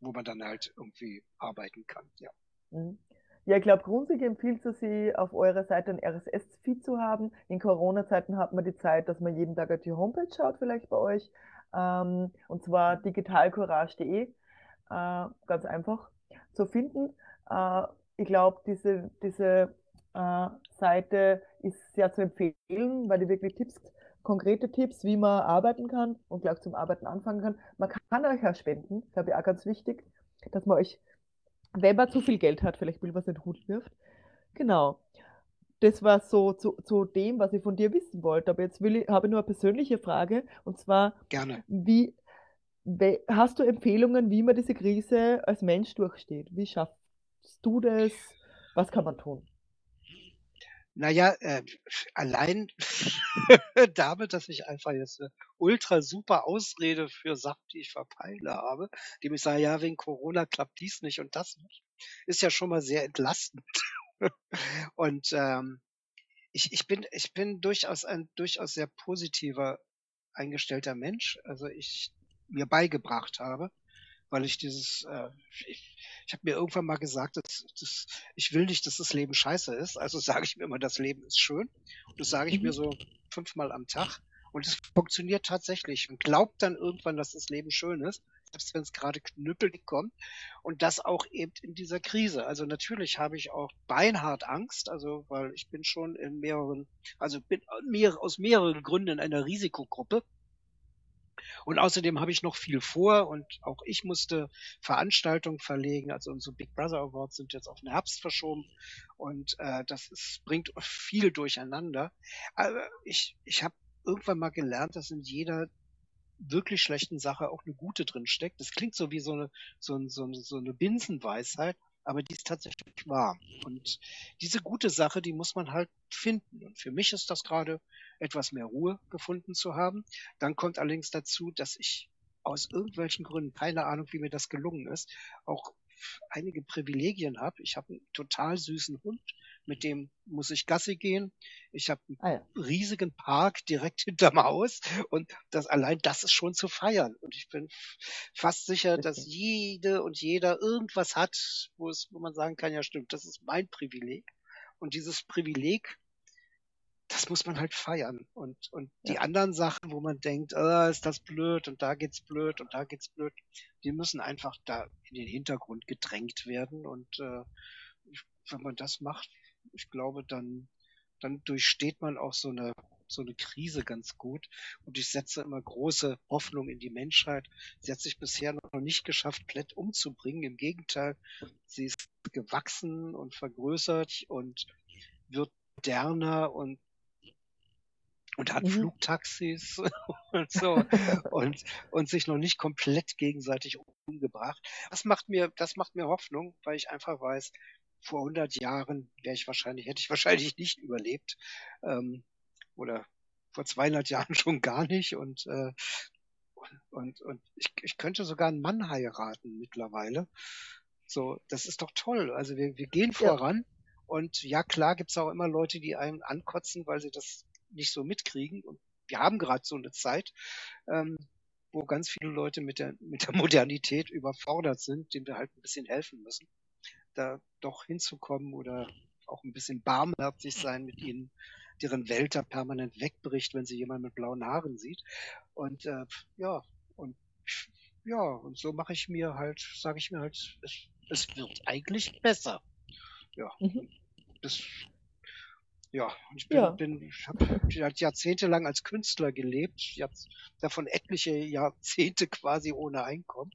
wo man dann halt irgendwie arbeiten kann. Ja. Mhm. Ja, ich glaube, grundsätzlich empfiehlt es sich, auf eurer Seite ein RSS-Feed zu haben. In Corona-Zeiten hat man die Zeit, dass man jeden Tag auf die Homepage schaut, vielleicht bei euch. Ähm, und zwar digitalcourage.de. Äh, ganz einfach zu finden. Äh, ich glaube, diese, diese äh, Seite ist sehr zu empfehlen, weil die wirklich Tipps, konkrete Tipps, wie man arbeiten kann und gleich zum Arbeiten anfangen kann. Man kann euch auch spenden, glaube ich auch ganz wichtig, dass man euch wenn man zu viel Geld hat, vielleicht will was in den Hut wirft. Genau. Das war so zu, zu dem, was ich von dir wissen wollte. Aber jetzt will ich, habe ich nur eine persönliche Frage. Und zwar, Gerne. wie, we- hast du Empfehlungen, wie man diese Krise als Mensch durchsteht? Wie schaffst du das? Was kann man tun? Naja, äh, allein damit, dass ich einfach jetzt eine ultra super Ausrede für Sachen, die ich verpeile habe, die ich sage, ja, wegen Corona klappt dies nicht und das nicht, ist ja schon mal sehr entlastend. Und ähm, ich, ich bin, ich bin durchaus ein durchaus sehr positiver eingestellter Mensch. Also ich mir beigebracht habe, weil ich dieses, äh, ich, ich habe mir irgendwann mal gesagt, dass, dass ich will nicht, dass das Leben scheiße ist. Also sage ich mir immer, das Leben ist schön. Und das sage ich mir Mhm. so fünfmal am Tag. Und es funktioniert tatsächlich. Und glaubt dann irgendwann, dass das Leben schön ist, selbst wenn es gerade knüppelig kommt. Und das auch eben in dieser Krise. Also natürlich habe ich auch beinhart Angst, also weil ich bin schon in mehreren, also bin mehr, aus mehreren Gründen in einer Risikogruppe. Und außerdem habe ich noch viel vor und auch ich musste Veranstaltungen verlegen. Also unsere Big Brother Awards sind jetzt auf den Herbst verschoben und äh, das ist, bringt viel durcheinander. Aber ich, ich habe irgendwann mal gelernt, dass in jeder wirklich schlechten Sache auch eine gute drin steckt. Das klingt so wie so eine, so, so, so eine Binsenweisheit, aber die ist tatsächlich wahr. Und diese gute Sache, die muss man halt finden. Und für mich ist das gerade etwas mehr Ruhe gefunden zu haben. Dann kommt allerdings dazu, dass ich aus irgendwelchen Gründen, keine Ahnung, wie mir das gelungen ist, auch einige Privilegien habe. Ich habe einen total süßen Hund, mit dem muss ich Gassi gehen. Ich habe einen Ah ja. riesigen Park direkt hinterm Haus und das allein das ist schon zu feiern. Und ich bin fast sicher, dass jede und jeder irgendwas hat, wo es, wo man sagen kann, ja stimmt, das ist mein Privileg. Und dieses Privileg, das muss man halt feiern. Und, und die Ja. anderen Sachen, wo man denkt, ah, ist das blöd und da geht's blöd und da geht's blöd, die müssen einfach da in den Hintergrund gedrängt werden. Und äh, wenn man das macht, ich glaube, dann, dann durchsteht man auch so eine, so eine Krise ganz gut. Und ich setze immer große Hoffnung in die Menschheit. Sie hat sich bisher noch nicht geschafft, komplett umzubringen. Im Gegenteil, sie ist gewachsen und vergrößert und wird moderner und und hat Mhm. Flugtaxis und so und, und sich noch nicht komplett gegenseitig umgebracht. Das macht mir, das macht mir Hoffnung, weil ich einfach weiß, vor 100 Jahren wäre ich wahrscheinlich, hätte ich wahrscheinlich nicht überlebt, ähm, oder vor 200 Jahren schon gar nicht und, äh, und, und ich, ich könnte sogar einen Mann heiraten mittlerweile. So, das ist doch toll. Also wir, wir gehen Ja. voran und ja, klar gibt's auch immer Leute, die einem ankotzen, weil sie das nicht so mitkriegen. Und wir haben gerade so eine Zeit, ähm, wo ganz viele Leute mit der, mit der Modernität überfordert sind, denen wir halt ein bisschen helfen müssen, da doch hinzukommen oder auch ein bisschen barmherzig sein mit ihnen, deren Welt da permanent wegbricht, wenn sie jemanden mit blauen Haaren sieht. Und äh, ja, und ja, und so mache ich mir halt, sage ich mir halt, es, es wird eigentlich besser. Ja, Mhm. das ja, und ich bin, Ja. bin ich habe jahrzehntelang als Künstler gelebt, jetzt davon etliche Jahrzehnte quasi ohne Einkommen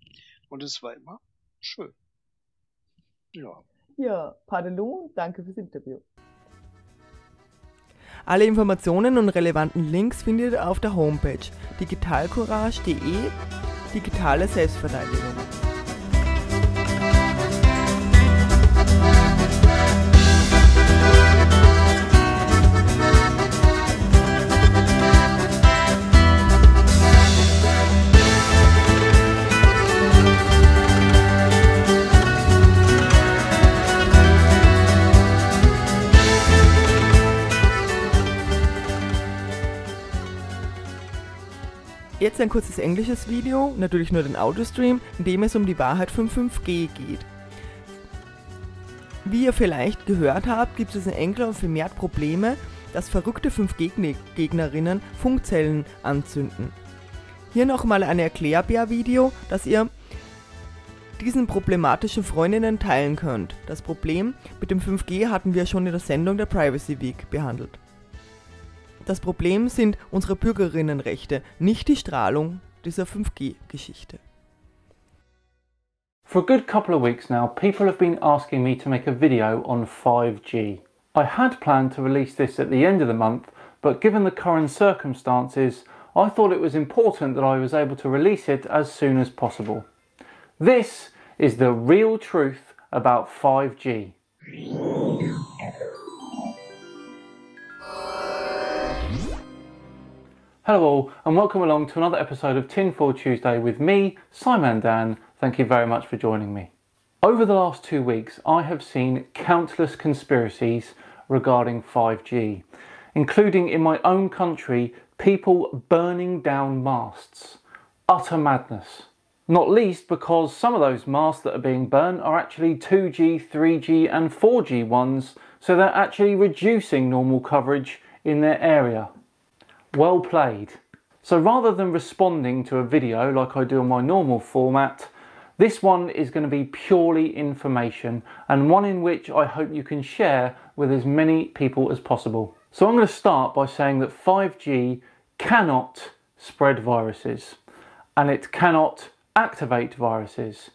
und es war immer schön. Ja. Ja, Padelou, danke fürs Interview. Alle Informationen und relevanten Links findet ihr auf der Homepage digitalcourage.de Digitale Selbstverteidigung. Jetzt ein kurzes englisches Video, natürlich nur den Audiostream, in dem es um die Wahrheit von 5G geht. Wie ihr vielleicht gehört habt, gibt es in England vermehrt Probleme, dass verrückte 5G-Gegnerinnen Funkzellen anzünden. Hier nochmal ein Erklärbär-Video, das ihr diesen problematischen Freundinnen teilen könnt. Das Problem mit dem 5G hatten wir schon in der Sendung der Privacy Week behandelt. Das Problem sind unsere Bürgerinnenrechte, nicht die Strahlung dieser 5G-Geschichte. For a good couple of weeks now, people have been asking me to make a video on 5G. I had planned to release this at the end of the month, but given the current circumstances, I thought it was important that I was able to release it as soon as possible. This is the real truth about 5G. Hello all and welcome along to another episode of Tinfoil Tuesday with me, Simon Dan. Thank you very much for joining me. Over the last two weeks, I have seen countless conspiracies regarding 5G, including in my own country, people burning down masts. Utter madness. Not least because some of those masts that are being burnt are actually 2G, 3G, and 4G ones, so they're actually reducing normal coverage in their area. Well played. So rather than responding to a video like I do in my normal format, this one is going to be purely information and one in which I hope you can share with as many people as possible. So I'm going to start by saying that 5G cannot spread viruses and it cannot activate viruses.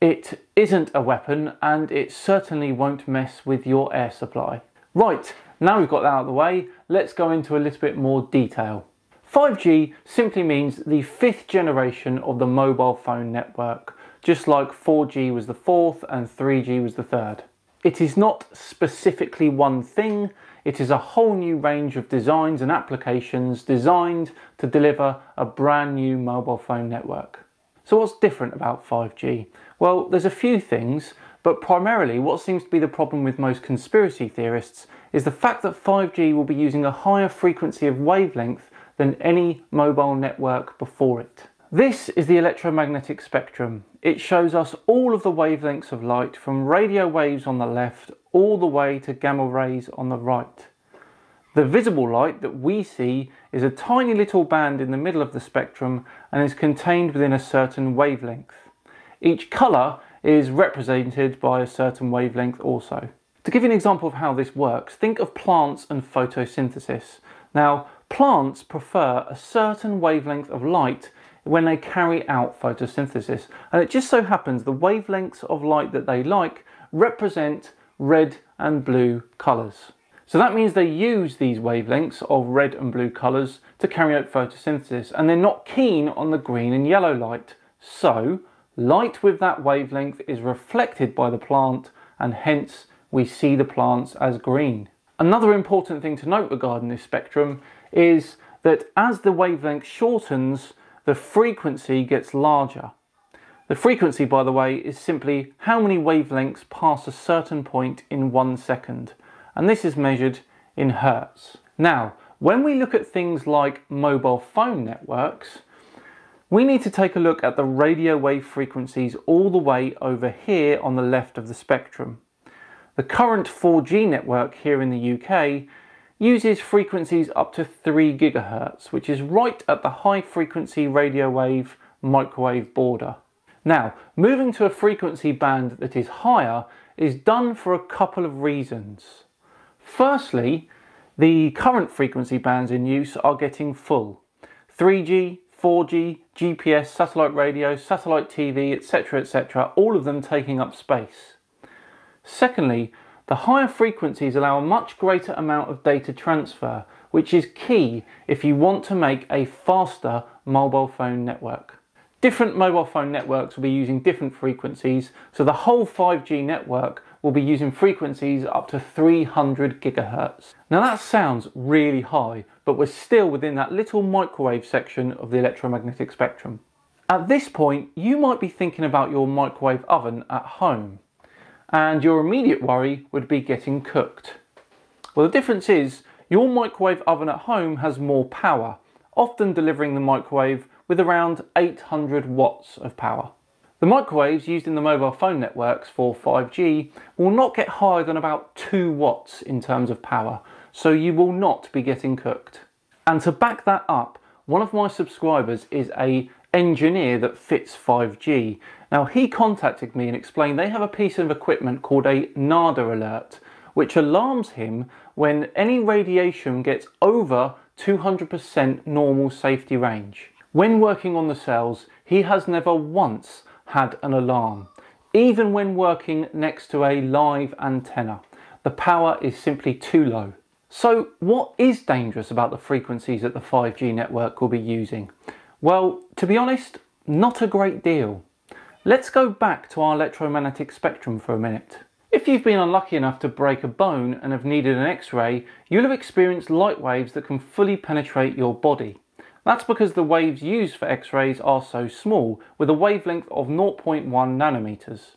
It isn't a weapon and it certainly won't mess with your air supply. Right, now we've got that out of the way, let's go into a little bit more detail. 5G simply means the fifth generation of the mobile phone network, just like 4G was the fourth and 3G was the third. It is not specifically one thing, it is a whole new range of designs and applications designed to deliver a brand new mobile phone network. So what's different about 5G? Well, there's a few things, but primarily what seems to be the problem with most conspiracy theorists is the fact that 5G will be using a higher frequency of wavelength than any mobile network before it. This is the electromagnetic spectrum. It shows us all of the wavelengths of light from radio waves on the left all the way to gamma rays on the right. The visible light that we see is a tiny little band in the middle of the spectrum and is contained within a certain wavelength. Each colour is represented by a certain wavelength also. To give you an example of how this works, think of plants and photosynthesis. Now, Plants prefer a certain wavelength of light when they carry out photosynthesis, and it just so happens the wavelengths of light that they like represent red and blue colours. So that means they use these wavelengths of red and blue colours to carry out photosynthesis, and they're not keen on the green and yellow light. So, light with that wavelength is reflected by the plant, and hence we see the plants as green. Another important thing to note regarding this spectrum is that as the wavelength shortens, the frequency gets larger. The frequency, by the way, is simply how many wavelengths pass a certain point in one second, and this is measured in hertz. Now, when we look at things like mobile phone networks, we need to take a look at the radio wave frequencies all the way over here on the left of the spectrum. The current 4G network here in the UK uses frequencies up to 3 gigahertz, which is right at the high frequency radio wave microwave border. Now, moving to a frequency band that is higher is done for a couple of reasons. Firstly, the current frequency bands in use are getting full. 3G, 4G, GPS, satellite radio, satellite TV, etc., etc., all of them taking up space. Secondly, the higher frequencies allow a much greater amount of data transfer, which is key if you want to make a faster mobile phone network. Different mobile phone networks will be using different frequencies, so the whole 5G network will be using frequencies up to 300 gigahertz. Now that sounds really high, but we're still within that little microwave section of the electromagnetic spectrum. At this point, you might be thinking about your microwave oven at home and your immediate worry would be getting cooked. Well, the difference is your microwave oven at home has more power. often delivering the microwave with around 800 watts of power. The microwaves used in the mobile phone networks for 5G will not get higher than about 2 watts in terms of power, so you will not be getting cooked. And to back that up, one of my subscribers is a engineer that fits 5G. Now he contacted me and explained they have a piece of equipment called a NADA alert, which alarms him when any radiation gets over 200% normal safety range. When working on the cells, he has never once had an alarm. Even when working next to a live antenna, the power is simply too low. So what is dangerous about the frequencies that the 5G network will be using? Well, to be honest, not a great deal. Let's go back to our electromagnetic spectrum for a minute. If you've been unlucky enough to break a bone and have needed an x-ray, you'll have experienced light waves that can fully penetrate your body. That's because the waves used for X-rays are so small, with a wavelength of 0.1 nanometers.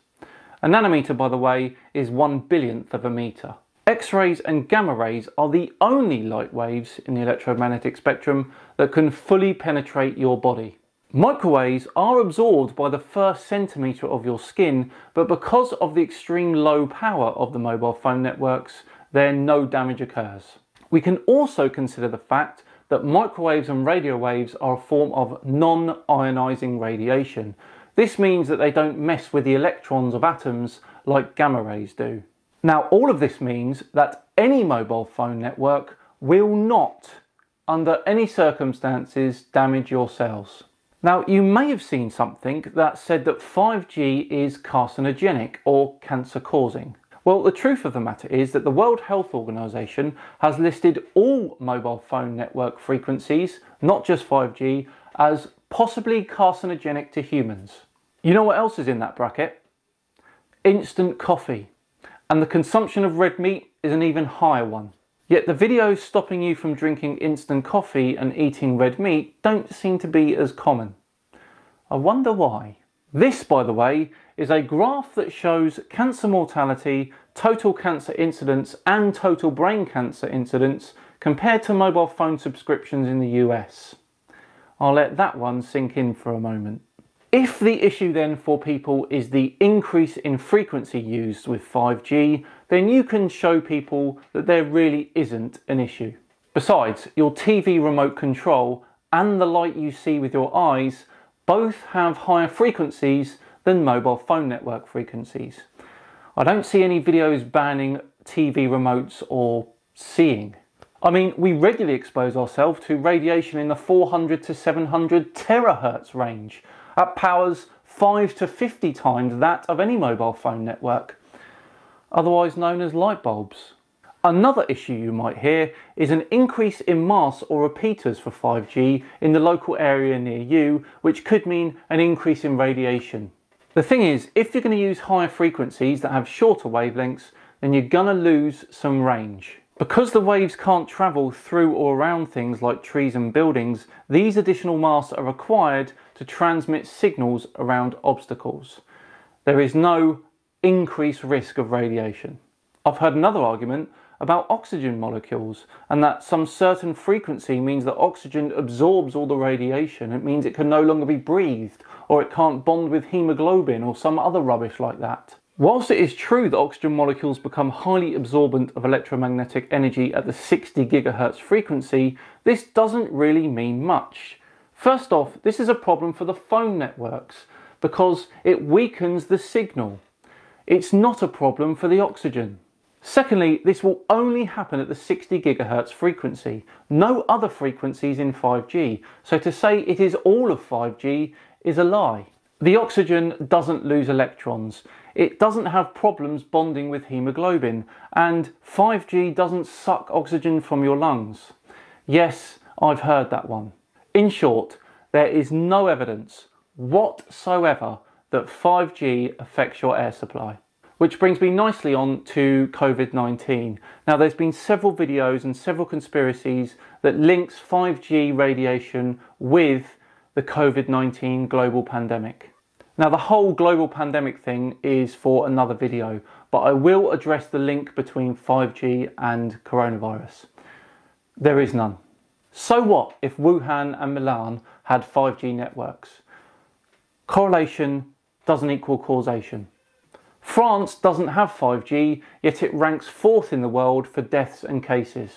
A nanometer, by the way, is one billionth of a meter. X-rays and gamma rays are the only light waves in the electromagnetic spectrum that can fully penetrate your body. Microwaves are absorbed by the first centimetre of your skin, but because of the extreme low power of the mobile phone networks, then no damage occurs. We can also consider the fact that microwaves and radio waves are a form of non-ionizing radiation. This means that they don't mess with the electrons of atoms like gamma rays do. Now all of this means that any mobile phone network will not, under any circumstances, damage your cells. Now you may have seen something that said that 5G is carcinogenic or cancer causing. Well, the truth of the matter is that the World Health Organization has listed all mobile phone network frequencies, not just 5G, as possibly carcinogenic to humans. You know what else is in that bracket? Instant coffee. And the consumption of red meat is an even higher one. Yet the videos stopping you from drinking instant coffee and eating red meat don't seem to be as common. I wonder why. This, by the way, is a graph that shows cancer mortality, total cancer incidence and total brain cancer incidence compared to mobile phone subscriptions in the US. I'll let that one sink in for a moment. If the issue then for people is the increase in frequency used with 5G, then you can show people that there really isn't an issue. Besides, your TV remote control and the light you see with your eyes both have higher frequencies than mobile phone network frequencies. I don't see any videos banning TV remotes or seeing. I mean, we regularly expose ourselves to radiation in the 400 to 700 terahertz range at powers 5 to 50 times that of any mobile phone network, otherwise known as light bulbs. Another issue you might hear is an increase in masts or repeaters for 5G in the local area near you, which could mean an increase in radiation. The thing is, if you're going to use higher frequencies that have shorter wavelengths, then you're going to lose some range. Because the waves can't travel through or around things like trees and buildings, these additional masts are required to transmit signals around obstacles. There is no increased risk of radiation. I've heard another argument about oxygen molecules and that some certain frequency means that oxygen absorbs all the radiation. It means it can no longer be breathed or it can't bond with hemoglobin or some other rubbish like that. Whilst it is true that oxygen molecules become highly absorbent of electromagnetic energy at the 60 GHz frequency, this doesn't really mean much. First off, this is a problem for the phone networks because it weakens the signal. It's not a problem for the oxygen. Secondly, this will only happen at the 60 GHz frequency, no other frequencies in 5G. So to say it is all of 5G is a lie. The oxygen doesn't lose electrons. It doesn't have problems bonding with hemoglobin and 5G doesn't suck oxygen from your lungs. Yes, I've heard that one. In short, there is no evidence whatsoever that 5G affects your air supply. Which brings me nicely on to COVID-19. Now there's been several videos and several conspiracies that links 5G radiation with the COVID-19 global pandemic. Now the whole global pandemic thing is for another video, but I will address the link between 5G and coronavirus. There is none. So what if Wuhan and Milan had 5G networks? Correlation doesn't equal causation. France doesn't have 5G, yet it ranks fourth in the world for deaths and cases.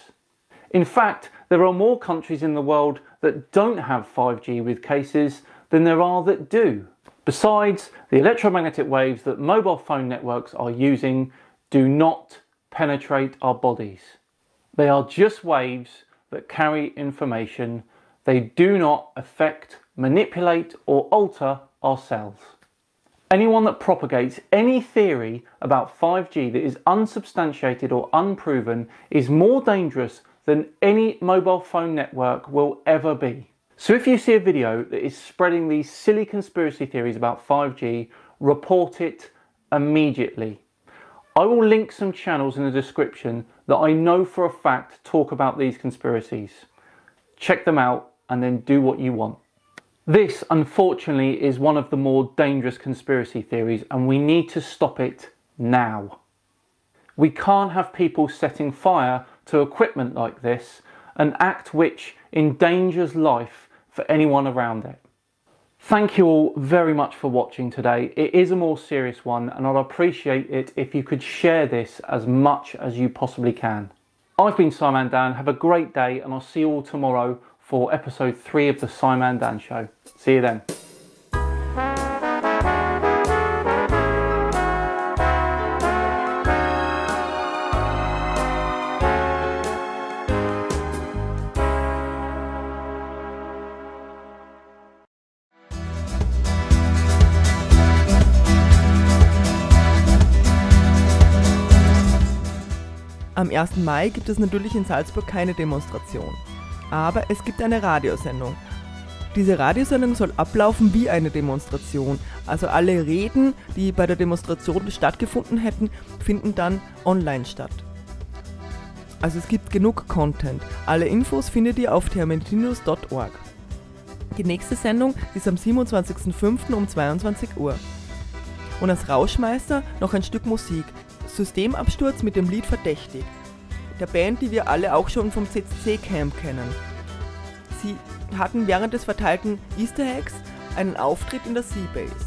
In fact, there are more countries in the world that don't have 5G with cases than there are that do. Besides, the electromagnetic waves that mobile phone networks are using do not penetrate our bodies. They are just waves that carry information. They do not affect, manipulate, or alter our cells. Anyone that propagates any theory about 5G that is unsubstantiated or unproven is more dangerous than any mobile phone network will ever be. So if you see a video that is spreading these silly conspiracy theories about 5G, report it immediately. I will link some channels in the description that I know for a fact talk about these conspiracies. Check them out and then do what you want. This, unfortunately, is one of the more dangerous conspiracy theories, and we need to stop it now. We can't have people setting fire to equipment like this, an act which endangers life for anyone around it. Thank you all very much for watching today. It is a more serious one, and I'd appreciate it if you could share this as much as you possibly can. I've been Simon Dan. Have a great day, and I'll see you all tomorrow for episode three of the Simon Dan Show. See you then. 1. Mai gibt es natürlich in Salzburg keine Demonstration. Aber es gibt eine Radiosendung. Diese Radiosendung soll ablaufen wie eine Demonstration. Also alle Reden, die bei der Demonstration stattgefunden hätten, finden dann online statt. Also es gibt genug Content. Alle Infos findet ihr auf termentinus.org. Die nächste Sendung ist am 27.05. um 22 Uhr. Und als Rauschmeister noch ein Stück Musik. Systemabsturz mit dem Lied Verdächtig. Der Band, die wir alle auch schon vom CCC Camp kennen. Sie hatten während des verteilten Easter Eggs einen Auftritt in der Seabase.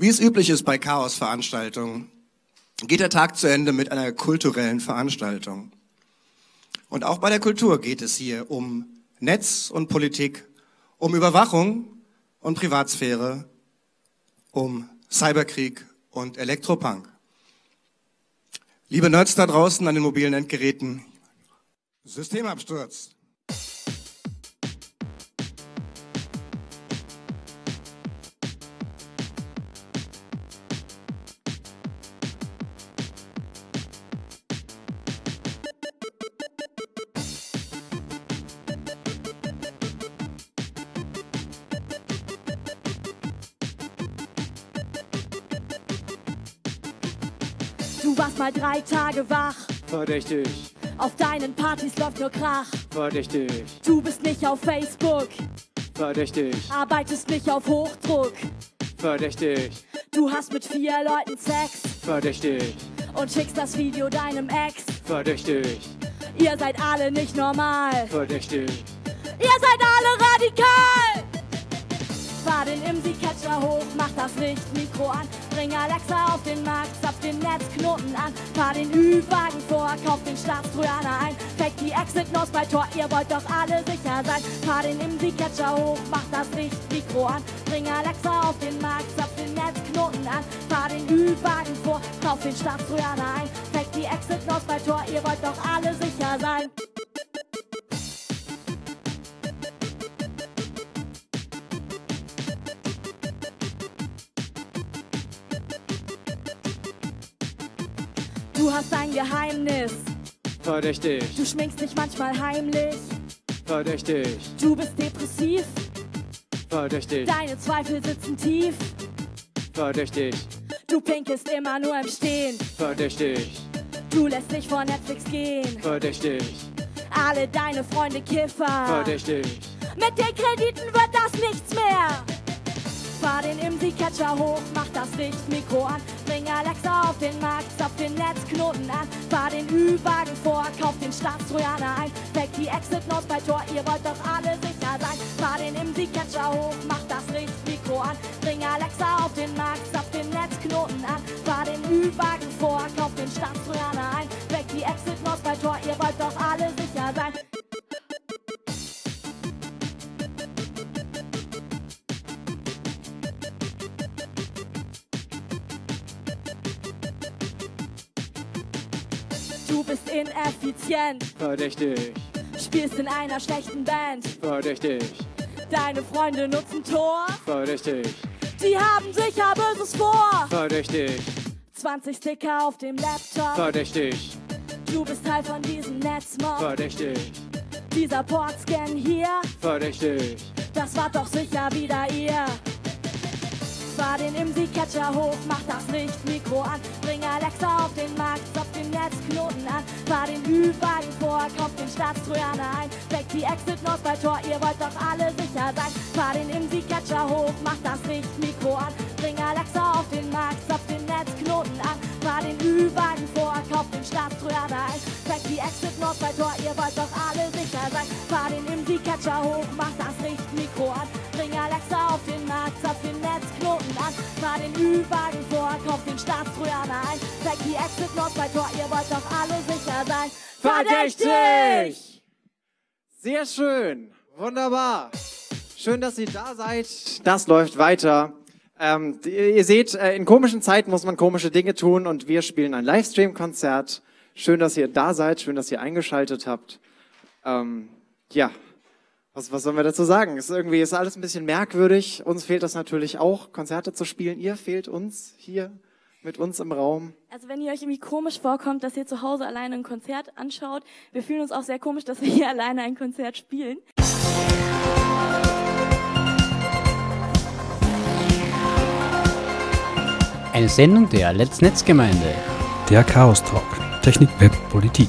Wie es üblich ist bei Chaos-Veranstaltungen, geht der Tag zu Ende mit einer kulturellen Veranstaltung. Und auch bei der Kultur geht es hier um Netz und Politik, um Überwachung und Privatsphäre, um Cyberkrieg und Elektropunk. Liebe Nerds da draußen an den mobilen Endgeräten, Systemabsturz. Drei Tage wach. Verdächtig. Auf deinen Partys läuft nur Krach. Verdächtig. Du bist nicht auf Facebook. Verdächtig. Arbeitest nicht auf Hochdruck. Verdächtig. Du hast mit vier Leuten Sex. Verdächtig. Und schickst das Video deinem Ex. Verdächtig. Ihr seid alle nicht normal. Verdächtig. Ihr seid alle radikal! Fahr den IMSI-Catcher hoch, mach das Lichtmikro an. Bring Alexa auf den Markt, zapf den Netzknoten an. Fahr den Ü-Wagen vor, kauf den Staatstrojaner ein. Feck die Exit-Nos bei Tor, ihr wollt doch alle sicher sein. Fahr den IMSI-Catcher hoch, mach das Lichtmikro an. Bring Alexa auf den Markt, zapf den Netzknoten an. Fahr den Ü-Wagen vor, kauf den Staatstrojaner ein. Feck die Exit-Nos bei Tor, ihr wollt doch alle sicher sein. Du hast ein Geheimnis. Verdächtig. Du schminkst dich manchmal heimlich. Verdächtig. Du bist depressiv. Verdächtig. Deine Zweifel sitzen tief. Verdächtig. Du pinkelst immer nur im Stehen. Verdächtig. Du lässt dich vor Netflix gehen. Verdächtig. Alle deine Freunde Kiffer. Verdächtig. Mit den Krediten wird das nichts mehr. Fahr den IMSI-Catcher hoch, mach das Lichtmikro an. Bring Alexa auf den Markt, zapf den Netzknoten an. Fahr den Ü-Wagen vor, kauf den Staatstrojaner ein. Weck die Exit-Notes bei Tor, ihr wollt doch alle sicher sein. Fahr den IMSI-Catcher hoch, mach das Lichtmikro an. Bring Alexa auf den Markt, zapf den Netzknoten an. Fahr den Ü-Wagen vor, kauf den Staatstrojaner ein. Weck die Exit-Notes bei Tor, ihr wollt doch alle sicher sein. Bist ineffizient, Verdächtig. spielst in einer schlechten Band. Verdächtig. Deine Freunde nutzen Tor, Verdächtig. die haben sicher Böses vor. Verdächtig. 20 Sticker auf dem Laptop, Verdächtig. du bist Teil von diesem Netzmob. Verdächtig. Dieser Portscan hier, Verdächtig. das war doch sicher wieder ihr. Fahr den IMSI-Catcher hoch, mach das Lichtmikro an. Bring Alexa auf den Markt, zapf den Netzknoten an. Fahr den Ü-Wagen vor, kauf den Staatstrojaner ein. Weck die Exit-Nos bei Tor, ihr wollt doch alle sicher sein. Fahr den IMSI-Catcher hoch, mach das Lichtmikro an. Bring Alexa auf den Markt, zapf den Netzknoten an. Fahr den Ü-Wagen vor, kauf den Staatstrojaner ein. Weck die Exit-Nos bei Tor, ihr wollt doch alle sicher sein. Fahr den IMSI-Catcher hoch, mach Ü-Wagen vor, kauf den Staatstrojaner ein. Zeig die Exit-Notes bei Tor, ihr wollt doch alle sicher sein. Verdächtig! Sehr schön. Wunderbar. Schön, dass ihr da seid. Das läuft weiter. Ähm, ihr seht, äh, in komischen Zeiten muss man komische Dinge tun und wir spielen ein Livestream-Konzert. Schön, dass ihr da seid. Schön, dass ihr eingeschaltet habt. Ähm, ja, was, was sollen wir dazu sagen? Ist irgendwie ist alles ein bisschen merkwürdig. Uns fehlt das natürlich auch, Konzerte zu spielen. Ihr fehlt uns hier mit uns im Raum. Also wenn ihr euch irgendwie komisch vorkommt, dass ihr zu Hause alleine ein Konzert anschaut, wir fühlen uns auch sehr komisch, dass wir hier alleine ein Konzert spielen. Eine Sendung der Let's Netz Gemeinde. Der Chaos Talk. Technik, Web, Politik.